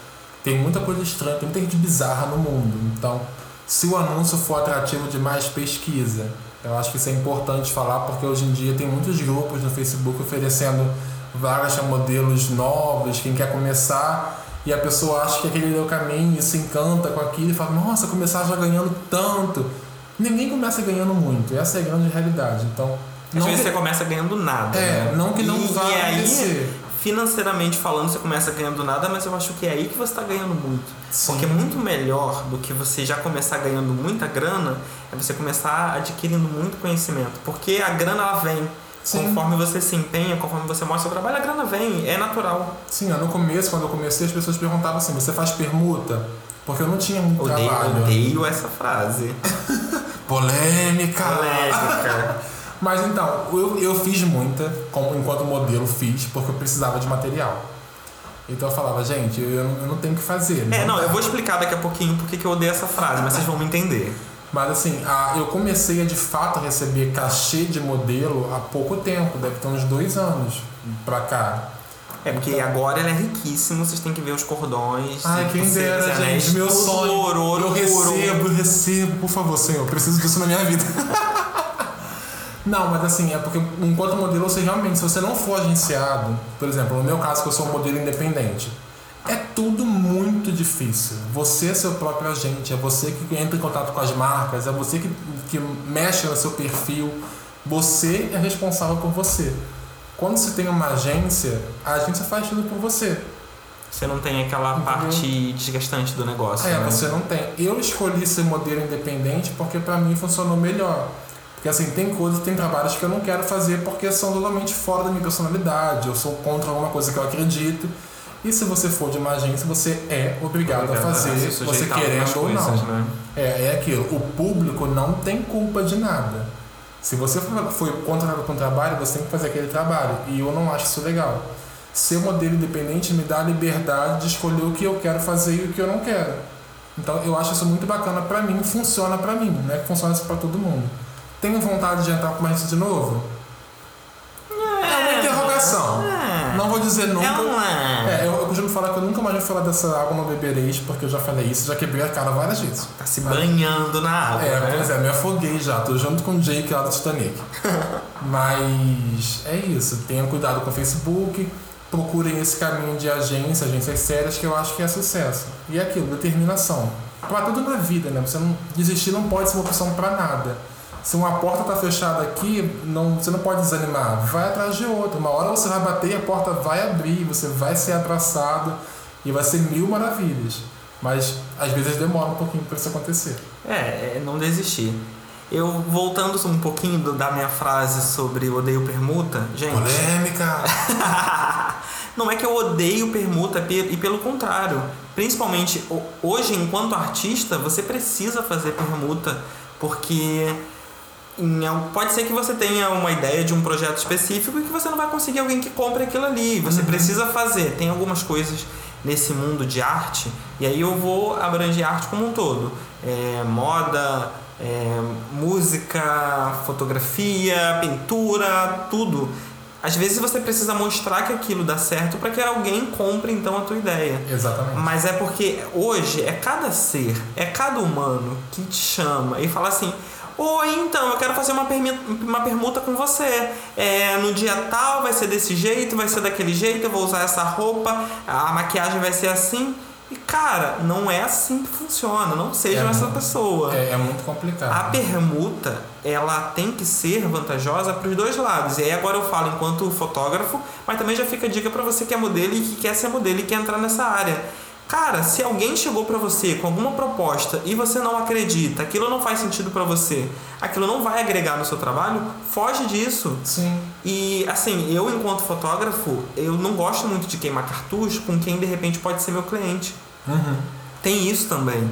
tem muita coisa estranha, tem muita gente bizarra no mundo. Então, se o anúncio for atrativo demais, pesquisa. Eu acho que isso é importante falar porque hoje em dia tem muitos grupos no Facebook oferecendo vagas para modelos novos, quem quer começar. e a pessoa acha que aquele é o caminho e se encanta com aquilo e fala, nossa, começar já ganhando tanto. Ninguém começa ganhando muito, essa é a grande realidade. Então, Às vezes que- você começa ganhando nada. É, né? não que não e, vá e aí, acontecer. financeiramente falando, você começa ganhando nada, mas eu acho que é aí que você está ganhando muito. Sim. Porque muito melhor do que você já começar ganhando muita grana é você começar adquirindo muito conhecimento. Porque a grana ela vem. Sim. Conforme você se empenha, conforme você mostra seu trabalho, a grana vem, é natural. Sim, no começo, quando eu comecei, as pessoas perguntavam assim, você faz permuta? Porque eu não tinha muito Odeio, trabalho. odeio essa frase. Polêmica! Polêmica. Mas então, eu, eu fiz muita, como enquanto modelo fiz, porque eu precisava de material. Então eu falava, gente, eu, eu não tenho o que fazer. É, não, eu vou explicar daqui a pouquinho porque que eu odeio essa frase, mas vocês vão me entender. Mas assim, a, eu comecei a de fato receber cachê de modelo há pouco tempo, deve ter uns dois anos pra cá. É porque agora ele é riquíssimo, vocês têm que ver os cordões. Ai, e quem dera, anéis, gente, meu sonho. ouro, ouro, eu ouro. recebo, eu recebo, por favor, senhor, eu preciso disso na minha vida. Não, mas assim, é porque enquanto modelo você realmente, se você não for agenciado, por exemplo, no meu caso que eu sou um modelo independente, é tudo muito difícil. Você é seu próprio agente, é você que entra em contato com as marcas, é você que, que mexe no seu perfil, você é responsável por você. Quando você tem uma agência, a agência faz tudo por você. Você não tem aquela parte desgastante do negócio. É, né? você não tem. Eu escolhi ser modelo independente porque pra mim funcionou melhor. Porque assim, tem coisas, tem trabalhos que eu não quero fazer porque são totalmente fora da minha personalidade. Eu sou contra alguma coisa que eu acredito. E se você for de uma agência, você é obrigado, Obrigado a fazer, se você querendo ou não. coisas, né? É, é aquilo. O público não tem culpa de nada. Se você for- foi contratado para um trabalho, você tem que fazer aquele trabalho. E eu não acho isso legal. Ser modelo independente me dá a liberdade de escolher o que eu quero fazer e o que eu não quero. Então eu acho isso muito bacana pra mim, funciona pra mim, né? Funciona isso pra todo mundo. Tenho vontade de entrar com uma agência de novo? É uma interrogação. Não vou dizer nunca. É uma... É, eu, eu costumo falar que eu nunca mais vou falar dessa água não bebereis, porque eu já falei isso, já quebrei a cara várias vezes. Tá se banhando na água, É, né? pois é, me afoguei já, tô junto com o Jake lá do Titanic. Mas é isso, tenham cuidado com o Facebook, procurem esse caminho de agência, agências sérias, que eu acho que é sucesso. E é aquilo, determinação. Pra tudo na vida, né? Você não desistir não pode ser uma opção pra nada. Se uma porta tá fechada aqui, não, você não pode desanimar. Vai atrás de outra. Uma hora você vai bater e a porta vai abrir, você vai ser abraçado e vai ser mil maravilhas. Mas às vezes demora um pouquinho pra isso acontecer. É, é não desistir. Eu, voltando um pouquinho do- da minha frase sobre odeio permuta, gente. Polêmica! não é que eu odeio permuta, pe- e pelo contrário. Principalmente ho- hoje, enquanto artista, você precisa fazer permuta, porque pode ser que você tenha uma ideia de um projeto específico e que você não vai conseguir alguém que compre aquilo ali. Você precisa fazer. Tem algumas coisas nesse mundo de arte, e aí eu vou abranger arte como um todo. É, moda, é, música, fotografia, pintura, tudo. Às vezes você precisa mostrar que aquilo dá certo para que alguém compre então a tua ideia. Exatamente. Mas é porque hoje é cada ser, é cada humano que te chama e fala assim: Oi, então, eu quero fazer uma, permi- uma permuta com você. É, no dia tal vai ser desse jeito, vai ser daquele jeito, eu vou usar essa roupa, a maquiagem vai ser assim. E cara, não é assim que funciona. Não seja É essa muito- pessoa. É, é muito complicado. A permuta, ela tem que ser vantajosa para os dois lados. E aí agora eu falo enquanto fotógrafo, mas também já fica a dica para você que é modelo e que quer ser modelo e quer entrar nessa área. Cara, se alguém chegou para você com alguma proposta e você não acredita, aquilo não faz sentido para você, aquilo não vai agregar no seu trabalho, foge disso. Sim. E assim, eu enquanto fotógrafo, eu não gosto muito de queimar cartucho com quem de repente pode ser meu cliente. Uhum. Tem isso também.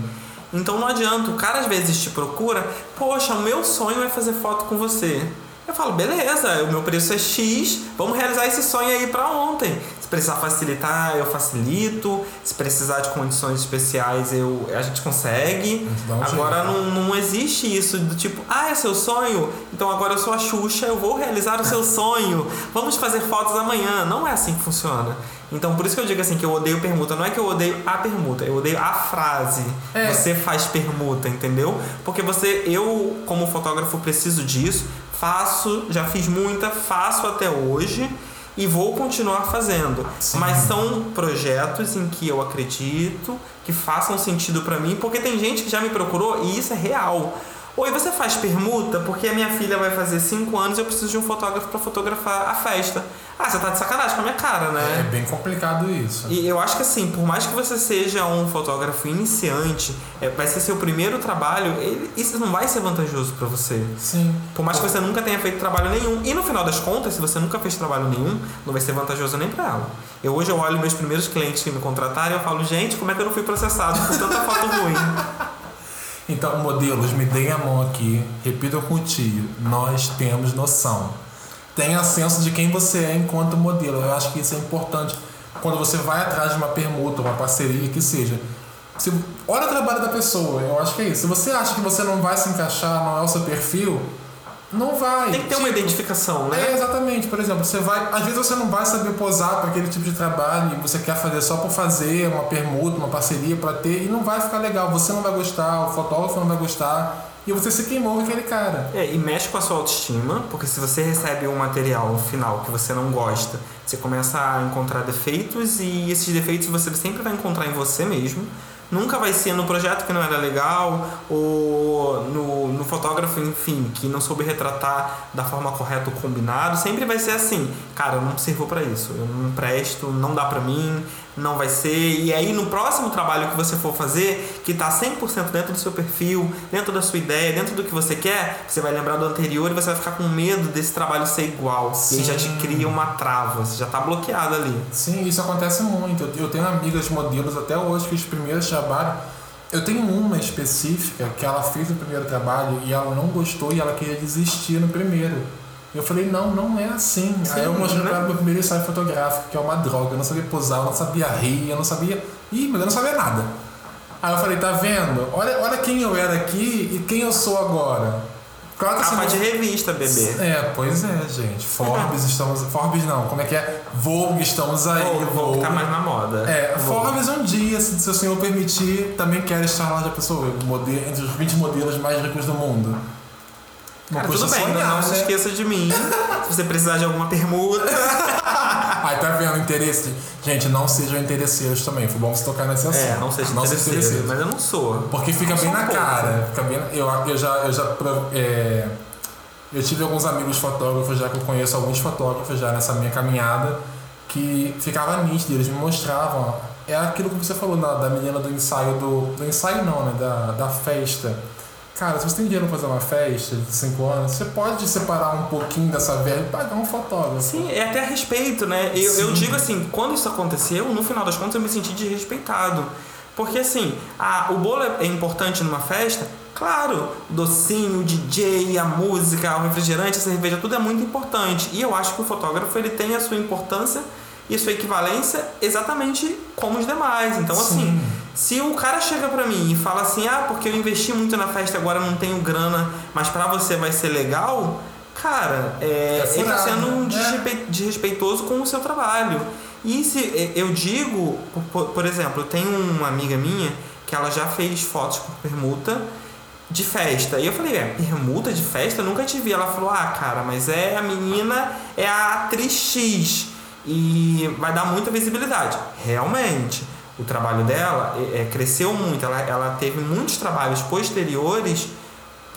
Então não adianta, o cara às vezes te procura, poxa, o meu sonho é fazer foto com você. Eu falo, beleza, o meu preço é X, vamos realizar esse sonho aí pra ontem. Se precisar facilitar, eu facilito. Se precisar de condições especiais, eu, a gente consegue. Um Agora jeito. não, não existe isso do tipo, ah, é seu sonho? Então agora eu sou a Xuxa, eu vou realizar o seu sonho. Vamos fazer fotos amanhã. Não é assim que funciona. Então por isso que eu digo assim que eu odeio permuta. Não é que eu odeio a permuta, eu odeio a frase. É. Você faz permuta, entendeu? Porque você, eu como fotógrafo preciso disso, faço, já fiz muita, faço até hoje. e vou continuar fazendo. Sim. Mas são projetos em que eu acredito que façam sentido pra mim, porque tem gente que já me procurou e isso é real. Oi, você faz permuta? Porque a minha filha vai fazer 5 anos e eu preciso de um fotógrafo pra fotografar a festa. Ah, você tá de sacanagem com a minha cara, né? É bem complicado isso. E eu acho que assim, por mais que você seja um fotógrafo iniciante, é, vai ser seu primeiro trabalho, ele- isso não vai ser vantajoso pra você. Sim. Por mais que você nunca tenha feito trabalho nenhum. E no final das contas, se você nunca fez trabalho nenhum, não vai ser vantajoso nem pra ela. Eu hoje eu olho meus primeiros clientes que me contrataram e eu falo, gente, como é que eu não fui processado por tanta foto ruim? Então, modelos, me deem a mão aqui, repitam com o tio. Nós temos noção. Tenha senso de quem você é enquanto modelo. Eu acho que isso é importante. Quando você vai atrás de uma permuta, uma parceria, que seja. Se, olha o trabalho da pessoa, eu acho que é isso. Se você acha que você não vai se encaixar, não é o seu perfil, não vai. Tem que ter uma Tipo, identificação, É, né? exatamente. Por exemplo, você vai. Às vezes você não vai saber posar para aquele tipo de trabalho e você quer fazer só por fazer uma permuta, uma parceria para ter e não vai ficar legal. Você não vai gostar, o fotógrafo não vai gostar e você se queimou com aquele cara. É, e mexe com a sua autoestima, porque se você recebe um material final que você não gosta, você começa a encontrar defeitos e esses defeitos você sempre vai encontrar em você mesmo. Nunca vai ser no projeto que não era legal ou no, no fotógrafo, enfim, que não soube retratar da forma correta o combinado. Sempre vai ser assim, cara, eu não sirvo pra isso, eu não presto, não dá pra mim, não vai ser. E aí no próximo trabalho que você for fazer, que tá 100% dentro do seu perfil, dentro da sua ideia, dentro do que você quer, você vai lembrar do anterior e você vai ficar com medo desse trabalho ser igual. E aí já te Sim. cria uma trava, você já tá bloqueado ali. Sim, isso acontece muito. Eu- Eu tenho amigas modelos até hoje que os primeiros trabalhos. Eu tenho uma específica que ela fez o primeiro trabalho e ela não gostou e ela queria desistir no primeiro. Eu falei, não, não é assim. Aí eu mostrei né? pra ela meu primeiro ensaio fotográfico, que é uma droga. Eu não sabia posar, eu não sabia rir, eu não sabia. Ih, mas eu não sabia nada. Aí eu falei, tá vendo? Olha, olha quem eu era aqui e quem eu sou agora. Claro Capa assim, de revista, bebê. é, pois é, gente. Forbes, estamos. Forbes não, como é que é? Vogue, estamos aí. Vou Vogue. ficar mais na moda. É, Vou. Forbes um dia, se, se o senhor permitir, também quero estar lá de pessoa, modelo, entre os 20 modelos mais ricos do mundo. Não Cara, tudo bem, sonhar, não se né? esqueça de mim. se você precisar de alguma permuta. Aí tá vendo interesse? Gente, não sejam interesseiros também. Foi bom você tocar nesse assunto. É, não seja não sejam interesseiro, mas eu não sou. Porque fica bem sou na cara. Fica bem, eu, eu já, eu já é, eu tive alguns amigos fotógrafos já que eu conheço alguns fotógrafos já nessa minha caminhada que ficava nítido, eles me mostravam. É aquilo que você falou da, da menina do ensaio do. Do ensaio não, né? Da, da festa. Cara, se você tem dinheiro pra fazer uma festa de 5 anos, você pode separar um pouquinho dessa verba e pagar um fotógrafo. Sim, é até respeito, né? Eu, eu digo assim, quando isso aconteceu, no final das contas eu me senti desrespeitado. Porque assim, a, o bolo é, é importante numa festa? Claro, docinho, DJ, a música, o refrigerante, a cerveja, tudo é muito importante. E eu acho que o fotógrafo ele tem a sua importância e sua equivalência exatamente como os demais. Então, assim, Sim. se o cara chega pra mim e fala assim, ah, porque eu investi muito na festa agora não tenho grana, mas pra você vai ser legal, cara, é, É ele tá sendo um né? desrespe- desrespeitoso com o seu trabalho. E se é, eu digo, por, por exemplo, eu tenho uma amiga minha que ela já fez fotos por permuta de festa. E eu falei, é, permuta de festa? Eu nunca te vi. Ela falou, ah, cara, mas é a menina, é a atriz X. E vai dar muita visibilidade. Realmente. O trabalho dela é, é, cresceu muito. Ela, ela teve muitos trabalhos posteriores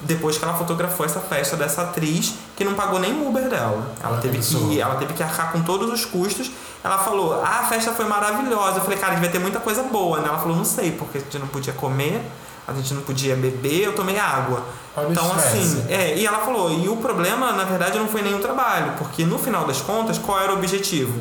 depois que ela fotografou essa festa dessa atriz que não pagou nem o Uber dela. Ela teve que ela teve que arcar com todos os custos. Ela falou: "Ah, a festa foi maravilhosa". Eu falei: "Cara, devia ter muita coisa boa", né? Ela falou: "Não sei, porque a gente não podia comer, a gente não podia beber, eu tomei água". Olha então assim, é, e ela falou: "E o problema, na verdade, não foi o trabalho, porque no final das contas, qual era o objetivo?"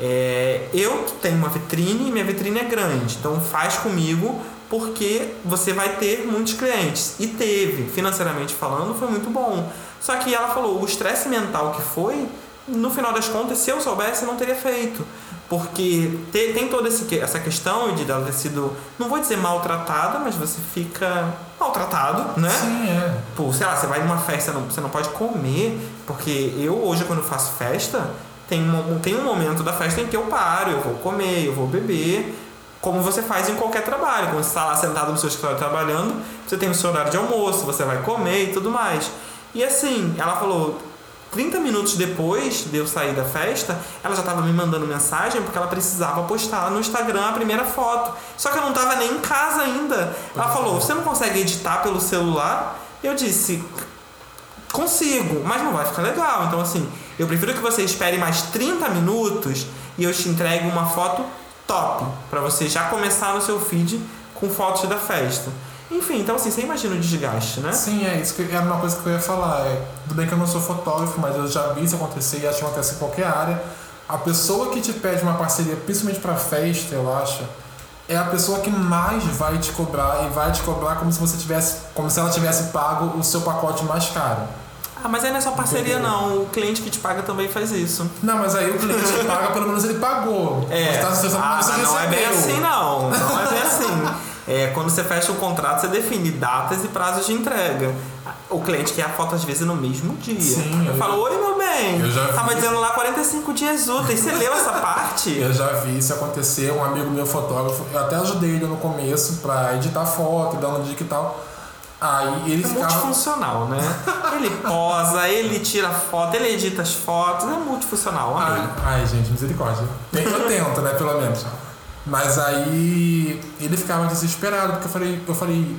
É, eu tenho uma vitrine e minha vitrine é grande, então faz comigo porque você vai ter muitos clientes. E teve, financeiramente falando, foi muito bom. Só que ela falou, o estresse mental que foi, no final das contas, se eu soubesse, eu não teria feito. Porque te- tem toda esse essa questão de ela ter sido, não vou dizer maltratada, mas você fica maltratado, né? Sim, é. Pô, sei lá, você vai numa festa, não- você não pode comer, porque eu hoje quando faço festa, tem um, tem um momento da festa em que eu paro, eu vou comer, eu vou beber, como você faz em qualquer trabalho. Quando você está lá sentado no seu escritório trabalhando, você tem o seu horário de almoço, você vai comer e tudo mais. E assim, ela falou, 30 minutos depois de eu sair da festa, ela já estava me mandando mensagem porque ela precisava postar no Instagram a primeira foto. Só que eu não estava nem em casa ainda. Ela falou: Você não consegue editar pelo celular? Eu disse: Consigo, mas não vai ficar legal. Então, assim, eu prefiro que você espere mais 30 minutos e eu te entregue uma foto top para você já começar no seu feed com fotos da festa. Enfim, então assim, você imagina o desgaste, né? Sim, é isso que era uma coisa que eu ia falar. É, tudo bem que eu não sou fotógrafo, mas eu já vi isso acontecer e acho que acontece em qualquer área. A pessoa que te pede uma parceria, principalmente para festa, eu acho, é a pessoa que mais vai te cobrar e vai te cobrar como se você tivesse, como se ela tivesse pago o seu pacote mais caro. Ah, mas aí não é só parceria Entendeu? não, o cliente que te paga também faz isso. Não, mas aí o cliente que paga, pelo menos ele pagou. É, tá ah, não é bem recebeu. assim não, não é bem assim. É, quando você fecha o contrato, você define datas e prazos de entrega. O cliente quer a foto às vezes no mesmo dia. Sim, eu, eu- falo, oi meu bem, Eu já vi. tava dizendo lá 45 dias úteis, você leu essa parte? Eu já vi isso acontecer, um amigo meu fotógrafo, eu até ajudei ele no começo pra editar foto, dando dica e tal. Aí ele É ficava. multifuncional, né? Ele posa, ele tira foto, ele edita as fotos, é multifuncional. Ai, ai, gente, misericórdia. Eu tento, né, pelo menos. Mas aí ele ficava desesperado, porque eu falei, eu falei,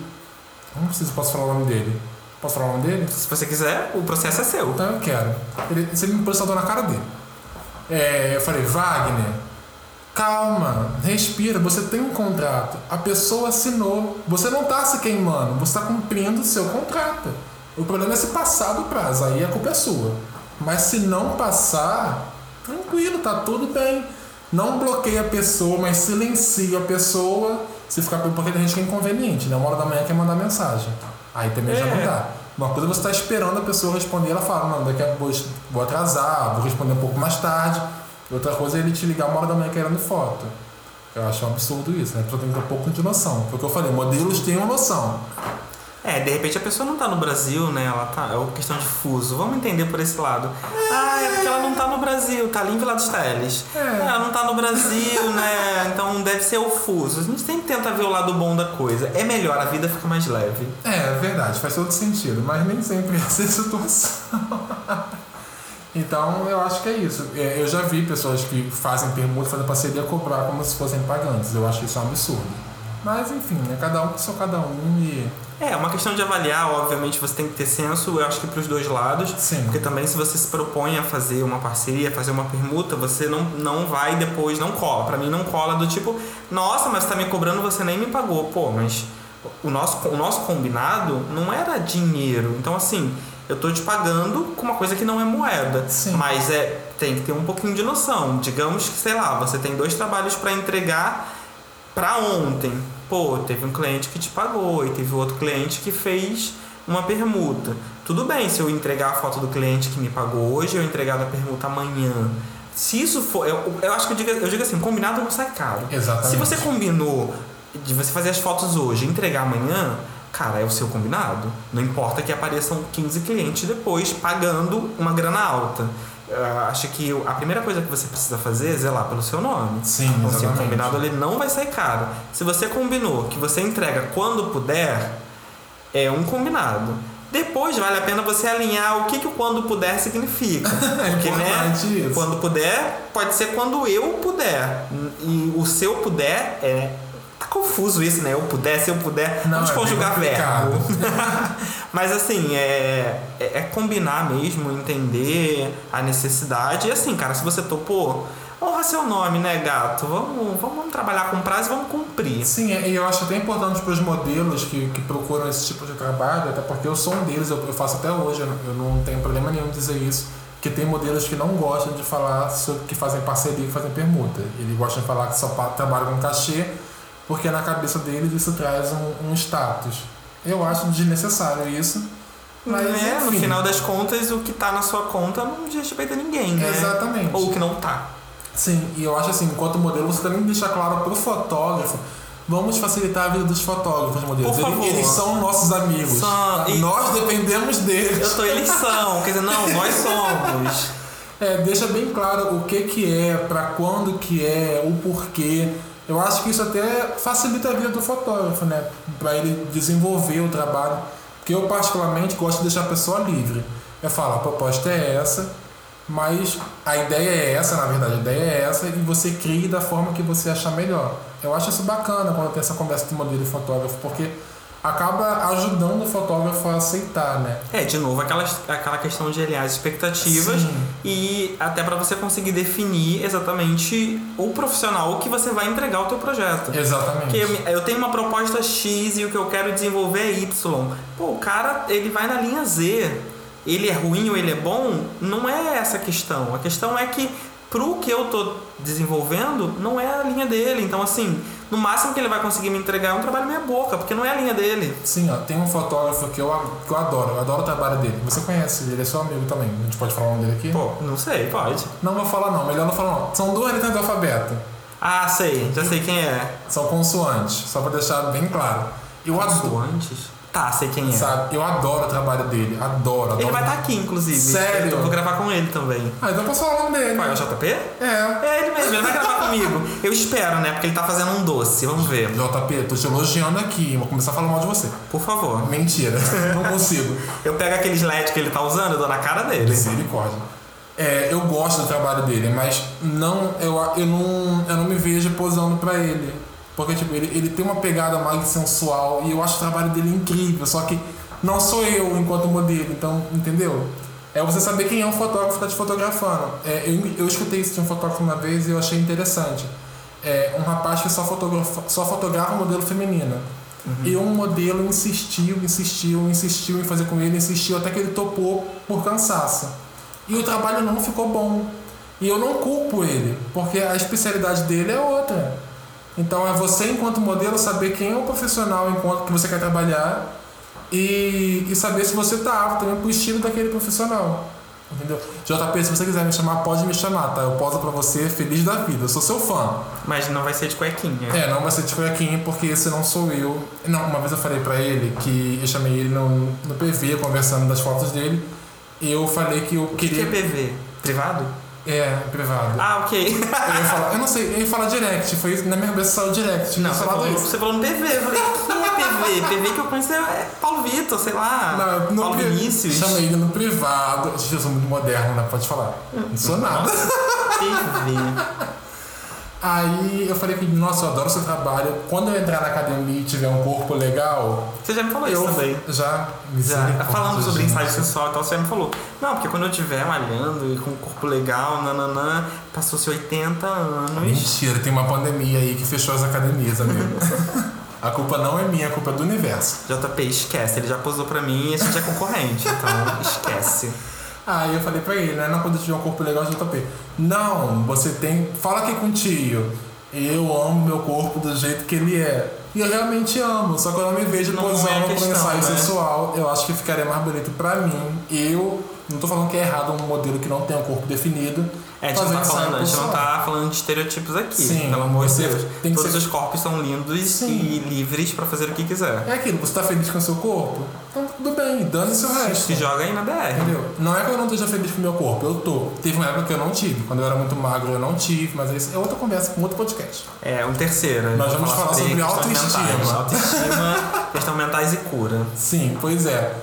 não sei se posso falar o nome dele. Posso falar o nome dele? Se você quiser, o processo é seu. Então eu quero. Ele, você me pôs na cara dele. É, eu falei, Wagner, calma, respira, você tem um contrato. A pessoa assinou. Você não está se queimando, você está cumprindo o seu contrato. O problema é se passar do prazo, aí a culpa é sua. Mas se não passar, tranquilo, tá tudo bem. Não bloqueia a pessoa, mas silencia a pessoa. Se ficar porque tem gente que é inconveniente, né? Uma hora da manhã quer mandar mensagem. Aí também já É. não dá. Uma coisa é você tá esperando a pessoa responder, ela fala, mano, daqui a pouco vou- atrasar, vou responder um pouco mais tarde. Outra coisa é ele te ligar uma hora da manhã querendo foto. Eu acho um absurdo isso, né? A pessoa tem que ter um pouco de noção. Porque eu falei, modelos têm uma noção. É, de repente a pessoa não tá no Brasil, né? Ela tá. É uma questão de fuso. Vamos entender por esse lado. Ah, é porque ela não tá no Brasil, tá ali em Vila dos Teles. É. Ela não tá no Brasil, né? Então deve ser o fuso. A gente sempre tenta ver o lado bom da coisa. É melhor, a vida fica mais leve. É, é verdade, faz todo sentido, mas nem sempre essa é a situação. então eu acho que é isso. É, Eu já vi pessoas que fazem permuta, fazem parceria cobrar como se fossem pagantes. Eu acho isso um absurdo. Mas enfim, né? Cada um com seu cada um e. É, uma questão de avaliar, obviamente você tem que ter senso, eu acho que pros dois lados. Sim. Porque também se você se propõe a fazer uma parceria, fazer uma permuta, você não, não vai depois, não cola. Pra mim não cola do tipo, nossa, mas tá me cobrando, você nem me pagou. Pô, mas o nosso, o nosso combinado não era dinheiro. Então assim, eu tô te pagando com uma coisa que não é moeda. Sim. Mas é, tem que ter um pouquinho de noção. Digamos que, sei lá, você tem dois trabalhos pra entregar pra ontem. Pô, teve um cliente que te pagou e teve outro cliente que fez uma permuta. Tudo bem se eu entregar a foto do cliente que me pagou hoje eu entregar da permuta amanhã. Se isso for. Eu, eu acho que eu digo, eu digo assim: combinado não sai caro. Exatamente. Se você combinou de você fazer as fotos hoje e entregar amanhã, cara, é o seu combinado. Não importa que apareçam 15 clientes depois pagando uma grana alta. Eu acho que a primeira coisa que você precisa fazer é zelar pelo seu nome. Sim, Então, assim, o combinado ele não vai sair caro. Se você combinou que você entrega quando puder, é um combinado. Depois vale a pena você alinhar o que, que o quando puder significa. Porque, né? isso. Quando puder, pode ser quando eu puder. E o seu puder é. Confuso isso, né? Eu puder, se eu puder. Não, Vamos é conjugar verbo. Mas assim, é, é é combinar mesmo, entender a necessidade. E assim, cara, se você topou, honra seu nome, né, gato? Vamos, vamos trabalhar com prazo e vamos cumprir. Sim, é, e eu acho até importante para os modelos que, que procuram esse tipo de trabalho, até porque eu sou um deles, eu, eu faço até hoje, eu não, eu não tenho problema nenhum em dizer isso, que tem modelos que não gostam de falar sobre que fazem parceria e fazem permuta. Eles gostam de falar que só trabalham com cachê, porque na cabeça deles isso traz um, um status. Eu acho desnecessário isso. Mas, né? No final das contas, o que tá na sua conta não diz respeito a ninguém, né? Exatamente. Ou o que não tá. Sim, e eu acho assim, enquanto modelo, você também deixa claro pro fotógrafo. Vamos facilitar a vida dos fotógrafos, modelos. Por favor. Eles, eles são nossos amigos. São, e- Nós dependemos deles. Eu tô eles são, quer dizer, não, nós somos. É, deixa bem claro o que que é, pra quando que é, o porquê. Eu acho que isso até facilita a vida do fotógrafo, né? Pra ele desenvolver o trabalho. Porque eu particularmente gosto de deixar a pessoa livre. Eu falo, a proposta é essa, mas a ideia é essa, na verdade, a ideia é essa e você crie da forma que você achar melhor. Eu acho isso bacana quando tem essa conversa de modelo e fotógrafo, porque acaba ajudando o fotógrafo a aceitar, né? É, de novo, aquela, aquela questão de alinhar as expectativas Sim. e até para você conseguir definir exatamente o profissional que você vai entregar o teu projeto. Exatamente. Porque eu- eu tenho uma proposta X e o que eu quero desenvolver é Y. Pô, o cara, ele vai na linha Z. Ele é ruim ou ele é bom? Não é essa a questão. A questão é que pro que eu tô desenvolvendo, não é a linha dele. Então, assim, no máximo que ele vai conseguir me entregar é um trabalho meia boca, porque não é a linha dele. Sim, ó, tem um fotógrafo que eu, que eu adoro, eu adoro o trabalho dele. Você conhece ele, é seu amigo também. A gente pode falar o nome dele aqui? Pô, não sei, pode. Não vou falar não, melhor não falar não. São duas letras do alfabeto. Ah, sei, já sei quem é. São consoantes, só pra deixar bem claro. Eu adoro, antes? Tá, sei quem é. sabe? Eu adoro o trabalho dele, adoro, adoro. Ele vai estar aqui, inclusive. Sério? Eu vou gravar com ele também. Ah, então posso falar o nome dele. Qual é o JP? É. É ele mesmo, ele vai gravar comigo. Eu espero, né? Porque ele tá fazendo um doce. Vamos ver. JP, tô te elogiando aqui, vou começar a falar mal de você. Por favor. Mentira, não consigo. Eu pego aqueles LED que ele tá usando, eu dou na cara dele. Misericórdia. É, eu gosto do trabalho dele, mas não, eu, eu, não, eu não me vejo posando pra ele. Porque, tipo, ele, ele tem uma pegada mais sensual e eu acho o trabalho dele incrível, só que não sou eu enquanto modelo, então, entendeu? É você saber quem é o fotógrafo que tá te fotografando. É, eu, eu escutei isso de um fotógrafo uma vez e eu achei interessante. É, um rapaz que só fotografa, só fotografa modelo feminina. E um modelo insistiu, insistiu, insistiu em fazer com ele, insistiu até que ele topou por cansaço. E o trabalho não ficou bom. E eu não culpo ele, porque a especialidade dele é outra. Então é você, enquanto modelo, saber quem é o profissional enquanto que você quer trabalhar e, e saber se você tá apto também pro estilo daquele profissional. Entendeu? JP, se você quiser me chamar, pode me chamar, tá? Eu poso pra você feliz da vida. Eu sou seu fã. Mas não vai ser de cuequinha. É, não vai ser de cuequinha porque esse não sou eu. Não, uma vez eu falei pra ele que eu chamei ele no, no PV conversando das fotos dele. E eu falei que eu O que, que queria. é PV? Privado? É, privado. Ah, ok. Eu ia falar, eu não sei, eu ia falar direct, foi isso, na minha cabeça saiu direct. Não, você falou, isso. você falou no PV. Eu falei, quem é PV? PV que eu conheço é Paulo Vitor, sei lá. Não, no Paulo pri- Vinícius. Chamei ele no privado. Gente, eu sou muito moderno, né? Pode falar. Não sou nada. PV. Aí eu falei que, nossa, eu adoro seu trabalho. Quando eu entrar na academia e tiver um corpo legal, Você já me falou isso também. já. Já, misericórdia, falando sobre ensaio sensual e tal, você já me falou. Não, porque quando eu estiver malhando e com um corpo legal, nananã, passou-se 80 anos. Mentira, tem uma pandemia aí que fechou as academias, amigo. a culpa não é minha, a culpa é do universo. JP, esquece, ele já posou pra mim e a gente é concorrente, então esquece. Aí eu falei pra ele, né? Não, quando eu tiver um corpo legal, JP. Não, você tem. Fala aqui com o tio. Eu amo meu corpo do jeito que ele é. E eu realmente amo, só que eu não me vejo Não é posando pro questão, ensaio né? sensual. Eu acho que ficaria mais bonito pra mim. Eu. Não tô falando que é errado um modelo que não tem um corpo definido. É, a gente, não tá falando, a gente não tá falando de estereotipos aqui, Sim, pelo amor de Deus. Todos ser- os corpos são lindos Sim. e livres pra fazer o que quiser. É aquilo, você tá feliz com o seu corpo? Então tudo bem, dane-se o resto. Se joga aí na BR. Entendeu? Não é que eu não esteja feliz com o meu corpo, eu tô. Teve uma época que eu não tive. Quando eu era muito magro, eu não tive, mas isso é outra conversa com outro podcast. É, um terceiro. Nós vamos falar sobre questões autoestima. mentais. Autoestima, questão mentais e cura. Sim, pois é.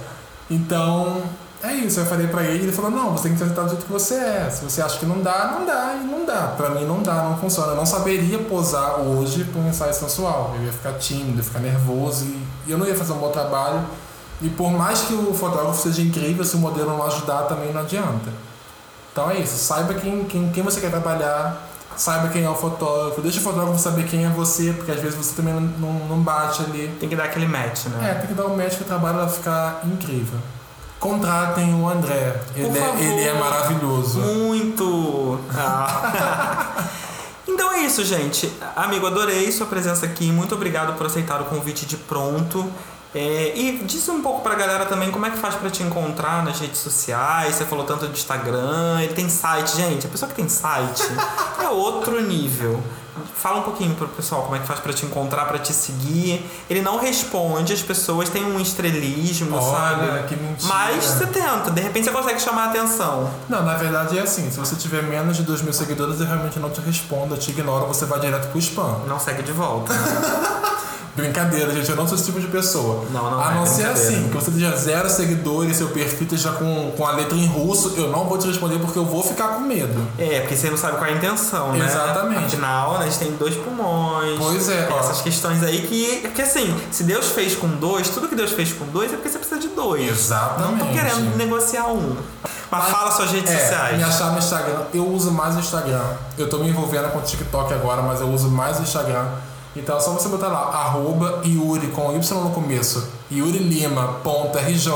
Então, é isso. Eu falei pra ele, ele falou: não, você tem que aceitar do jeito que você é. Se você acha que não dá, não dá, e não dá. Pra mim, não dá, não funciona. Eu não saberia posar hoje pra um ensaio sensual. Eu ia ficar tímido, ia ficar nervoso e eu não ia fazer um bom trabalho. E por mais que o fotógrafo seja incrível, se o modelo não ajudar, também não adianta. Então é isso. Saiba quem, quem, quem você quer trabalhar. Saiba quem é o fotógrafo. Deixa o fotógrafo saber quem é você, porque às vezes você também não, não, não bate ali. Tem que dar aquele match, né? É, tem que dar um médico que o trabalho vai ficar incrível. Contratem o André. Ele, é, ele é maravilhoso. Muito! Ah. então é isso, gente. Amigo, adorei sua presença aqui. Muito obrigado por aceitar o convite de pronto. É, e diz um pouco pra galera também como é que faz pra te encontrar nas redes sociais. Você falou tanto de Instagram, ele tem site, gente. A pessoa que tem site é outro nível. Fala um pouquinho pro pessoal como é que faz pra te encontrar, pra te seguir. Ele não responde, as pessoas têm um estrelismo, Olha, sabe? que mentira. Mas você tenta, de repente você consegue chamar a atenção. Não, na verdade é assim. Se você tiver menos de 2 mil seguidores, eu realmente não te respondo. Eu te ignoro, você vai direto pro spam. Não segue de volta. Brincadeira, gente, eu não sou esse tipo de pessoa. Não, não A é não ser brincadeira. assim, que você tenha zero seguidores, seu perfil esteja com, com a letra em russo, eu não vou te responder porque eu vou ficar com medo. É, porque você não sabe qual é a intenção, né? Exatamente. Afinal, né, a gente tem dois pulmões. Pois é, ó. essas questões aí que. Porque assim, se Deus fez com dois, tudo que Deus fez com dois é porque você precisa de dois. Exatamente. Não tô querendo negociar um. Mas fala suas redes É, sociais. me achar no Instagram. Eu uso mais o Instagram. Eu tô me envolvendo com o TikTok agora, mas eu uso mais o Instagram. Então é só você botar lá, arroba Yuri com Y no começo, Yuri Lima, ponto RJ,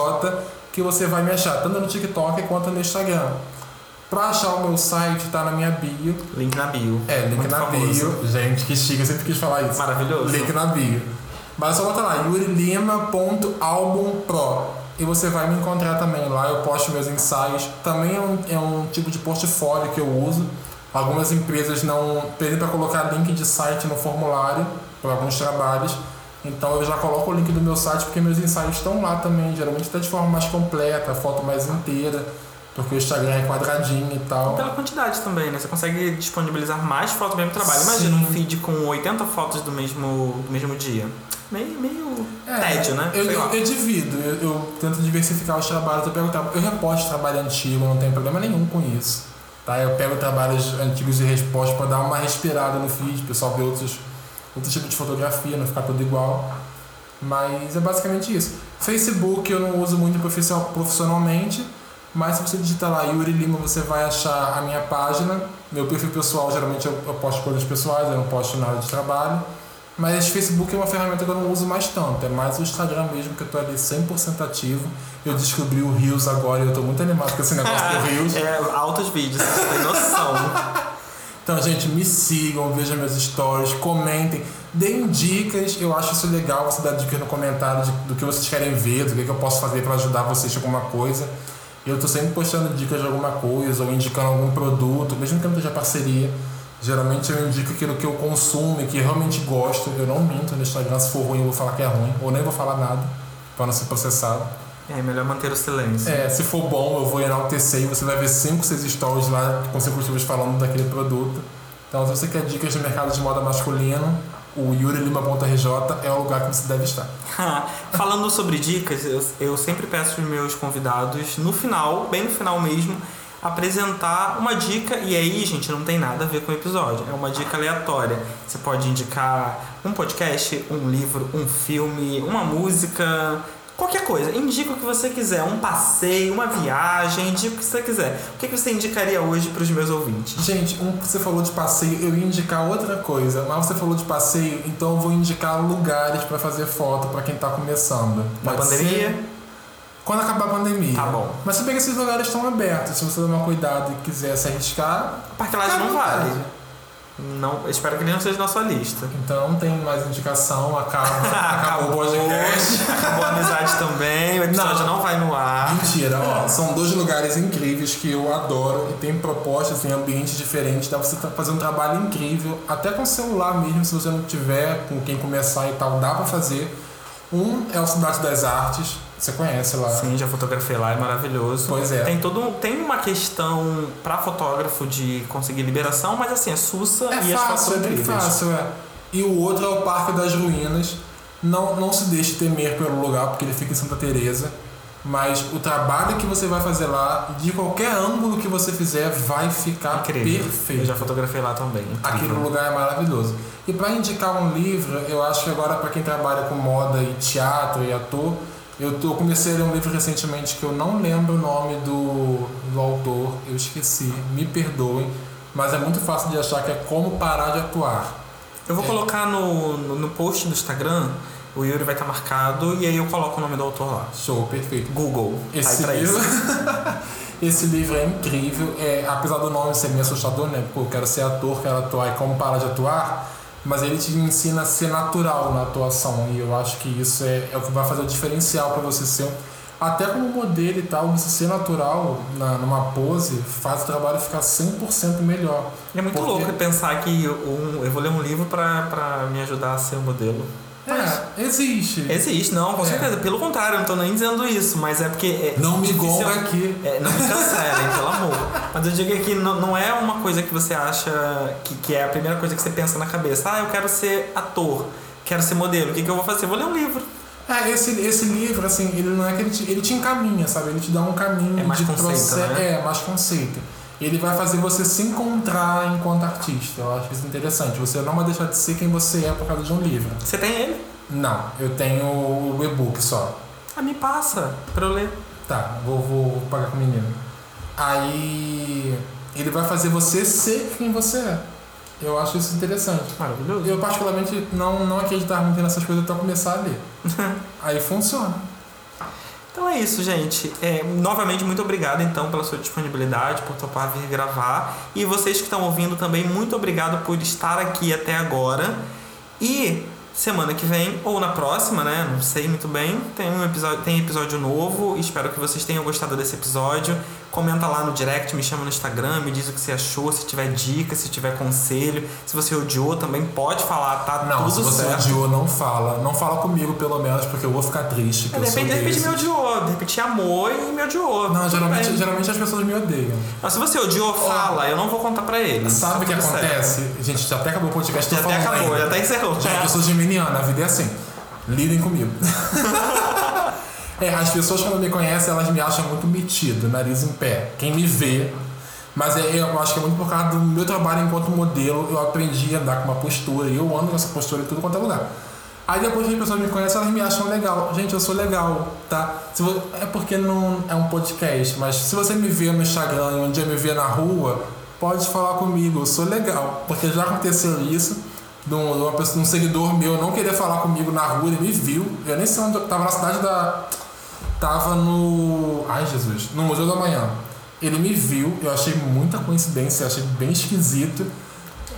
que você vai me achar, tanto no TikTok quanto no Instagram. Pra achar o meu site, tá na minha bio. Link na bio. É, link Muito na famoso. bio. Gente, que chique, eu sempre quis falar isso. Maravilhoso. Link na bio. Mas é só botar lá, yurilima.albumpro. E você vai me encontrar também lá, eu posto meus ensaios. Também é um, é um tipo de portfólio que eu uso. Algumas empresas não pedem para colocar link de site no formulário para alguns trabalhos. Então eu já coloco o link do meu site porque meus ensaios estão lá também, geralmente até de forma mais completa, foto mais inteira, porque o Instagram é quadradinho e tal. Pela quantidade também, né? Você consegue disponibilizar mais fotos do mesmo trabalho. Imagina Sim. um feed com 80 fotos do mesmo, do mesmo dia. Meio, meio É, tédio, né? Eu, eu, eu divido, eu, eu tento diversificar os trabalhos. Eu, pego, tra- eu reposto trabalho antigo, não tem problema nenhum com isso. Tá? Eu pego trabalhos antigos e resposto para dar uma respirada no feed, o pessoal ver outros, outro tipo de fotografia, não ficar tudo igual. Mas é basicamente isso. Facebook eu não uso muito profissional- profissionalmente, mas se você digitar lá Yuri Lima, você vai achar a minha página. Meu perfil pessoal, geralmente eu, eu posto coisas pessoais, eu não posto nada de trabalho. Mas Facebook é uma ferramenta que eu não uso mais tanto, é mais o Instagram mesmo que eu tô ali 100% ativo. Eu descobri o Reels agora e eu tô muito animado com esse negócio do Reels. É, altos vídeos, você tem noção. Então, gente, me sigam, vejam meus stories, comentem, deem dicas. Eu acho isso legal você dar dicas no comentário de- do que vocês querem ver, do que, que eu posso fazer para ajudar vocês em alguma coisa. Eu tô sempre postando dicas de alguma coisa ou indicando algum produto, mesmo que não esteja parceria. Geralmente eu indico aquilo que eu consumo e que eu realmente gosto. Eu não minto no Instagram, se for ruim eu vou falar que é ruim, ou nem vou falar nada, para não ser processado. É melhor manter o silêncio. É, se for bom, eu vou enaltecer e você vai ver 5, 6 stories lá consecutivos falando daquele produto. Então, se você quer dicas de mercado de moda masculino, o yurilima.rj é o lugar que você deve estar. Falando sobre dicas, eu, eu sempre peço aos meus convidados, no final, bem no final mesmo, apresentar uma dica. E aí, gente, não tem nada a ver com o episódio. É uma dica aleatória. Você pode indicar um podcast, um livro, um filme, uma música. Qualquer coisa, indica o que você quiser, um passeio, uma viagem, indica o que você quiser. O que que você indicaria hoje para os meus ouvintes? Gente, um, você falou de passeio, eu ia indicar outra coisa, mas você falou de passeio, então eu vou indicar lugares para fazer foto para quem tá começando. Na Pode pandemia? ser Quando acabar a pandemia. Tá bom. Mas se bem que esses lugares estão abertos, se você tomar cuidado e quiser se arriscar, fica à não vale. Não, espero que ele não seja na sua lista. Então não tem mais indicação, acaba, acabou o podcast. Acabou a amizade também, o episódio não, vai no ar. Mentira, ó, são dois lugares incríveis que eu adoro e tem propostas em ambientes diferentes, dá pra você fazer um trabalho incrível, até com celular mesmo, se você não tiver com quem começar e tal, dá pra fazer. Um é o Cidade das Artes, você conhece lá. Sim, já fotografei lá, é maravilhoso. Pois é. Tem todo tem uma questão pra fotógrafo de conseguir liberação, mas assim, é sussa É e as fácil, são é bem fácil, é. E o outro é o Parque das Ruínas. Não, não se deixe temer pelo lugar, porque ele fica em Santa Teresa. Mas o trabalho que você vai fazer lá, de qualquer ângulo que você fizer, vai ficar Incrível. perfeito. Eu já fotografei lá também. Aquele incrível. lugar é maravilhoso. E para indicar um livro, eu acho que agora para quem trabalha com moda e teatro e ator, eu, tô, eu comecei a ler um livro recentemente que eu não lembro o nome do, do autor, eu esqueci, me perdoem, mas é muito fácil de achar que é Como Parar de Atuar. Eu vou colocar no, no, no post do Instagram, o Yuri vai estar marcado e aí eu coloco o nome do autor lá. Show, perfeito. Google. Esse tá livro, esse livro é incrível, é, apesar do nome ser meio assustador, né? Pô, eu quero ser ator, quero atuar e como parar de atuar, mas ele te ensina a ser natural na atuação e eu acho que isso é, é o que vai fazer o diferencial para você ser, até como modelo e tal, você ser natural na, numa pose faz o trabalho ficar 100% melhor. É muito Porque- louco pensar que um, eu vou ler um livro pra me ajudar a ser um modelo. É, existe. Existe, não, com É. certeza. Pelo contrário, eu não tô nem dizendo isso, mas é porque. É Não me gonga aqui. É, não me cancelem, pelo amor. Mas eu digo que não, não é uma coisa que você acha que, que é a primeira coisa que você pensa na cabeça. Ah, eu quero ser ator, quero ser modelo, o que, que eu vou fazer? Vou ler um livro. É, esse, esse livro, assim, ele não é que ele te, ele te encaminha, sabe? Ele te dá um caminho É mais de conceito, processo. né? É, mais conceito. Ele vai fazer você se encontrar enquanto artista. Eu acho isso interessante. Você não vai deixar de ser quem você é por causa de um livro. Você tem ele? Não, eu tenho o e-book só. Ah, me passa pra eu ler. Tá, vou, vou, pagar com o menino. Aí ele vai fazer você ser quem você é. Eu acho isso interessante. Maravilhoso. Eu particularmente não, não acreditava muito nessas coisas até eu começar a ler. Aí funciona. Então é isso, gente. É, novamente, muito obrigado então pela sua disponibilidade, por topar vir gravar. E vocês que estão ouvindo também, muito obrigado por estar aqui até agora. E semana que vem, ou na próxima, né? Não sei muito bem, tem um episódio, tem episódio novo. Espero que vocês tenham gostado desse episódio. Comenta lá no direct, me chama no Instagram, me diz o que você achou, se tiver dica, se tiver conselho. Se você odiou também, pode falar, tá Não, tudo se você certo. odiou, não fala. Não fala comigo, pelo menos, porque eu vou ficar triste. Que É, eu de repente, de repente me odiou, de repente amou e me odiou. Não, geralmente, bem. geralmente as pessoas me odeiam. Mas se você odiou, fala, eu não vou contar pra ele. Sabe o que tudo certo. acontece? Gente, já até acabou o podcast, Já até acabou, ainda. já até encerrou. Gente, eu sou geminiana, a vida é assim. Lidem comigo. é, as pessoas quando me conhecem, elas me acham muito metido, nariz em pé. Quem me vê. Mas é, eu acho que é muito por causa do meu trabalho enquanto modelo, eu aprendi a andar com uma postura, e eu ando com essa postura em tudo quanto é lugar. Aí depois que as pessoas me conhecem, elas me acham legal. Gente, eu sou legal, tá? Se vo- é porque não é um podcast, mas se você me vê no Instagram e um dia me vê na rua, pode falar comigo, eu sou legal. Porque já aconteceu isso, de uma pessoa, de um seguidor meu não querer falar comigo na rua, ele me viu. Eu nem sei onde eu tava na cidade da. Tava no. Ai Jesus, no Museu da Manhã. Ele me viu, eu achei muita coincidência, eu achei bem esquisito.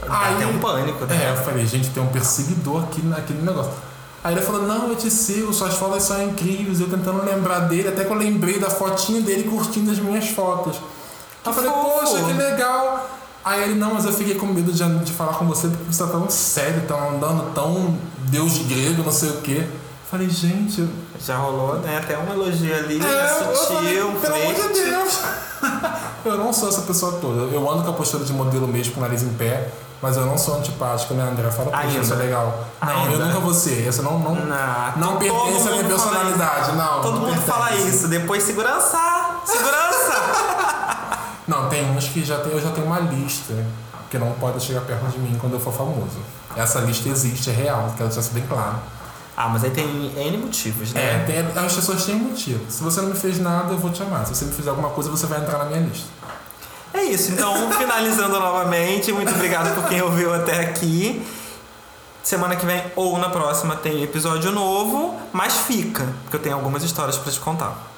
Aí tem um pânico, né? É, eu falei, gente, tem um perseguidor aqui naquele negócio. Aí ele falou, não, eu te sigo, suas fotos são incríveis. Eu tentando lembrar dele, até que eu lembrei da fotinha dele curtindo as minhas fotos. Aí eu falei, fofo. poxa, que legal. Aí ele, não, mas eu fiquei com medo de, de falar com você porque você tá tão sério, tá andando tão deus grego, não sei o quê. Falei, gente, Já rolou, né? Até um elogio ali, é, eu sutil, falei, um pelo amor de. Deus. eu não sou essa pessoa toda. Eu ando com a postura de modelo mesmo, com o nariz em pé, mas eu não sou antipático, né, André? Fala, Ainda. isso é legal. Não, Ainda. eu nunca vou ser. Isso não, não, Não, não pertence à minha personalidade. Não, Todo não mundo pertence. fala isso. Depois, segurança! Segurança! Não, tem uns que já tem, eu já tenho uma lista que não pode chegar perto de mim quando eu for famoso. Essa lista existe, é real, quero deixar isso bem claro. Ah, mas aí tem N motivos, É, né? tem, as pessoas têm motivo. Se você não me fez nada, eu vou te amar. Se você me fizer alguma coisa, você vai entrar na minha lista. É isso, então, finalizando novamente, muito obrigado por quem ouviu até aqui. Semana que vem ou na próxima tem episódio novo, mas fica, porque eu tenho algumas histórias pra te contar.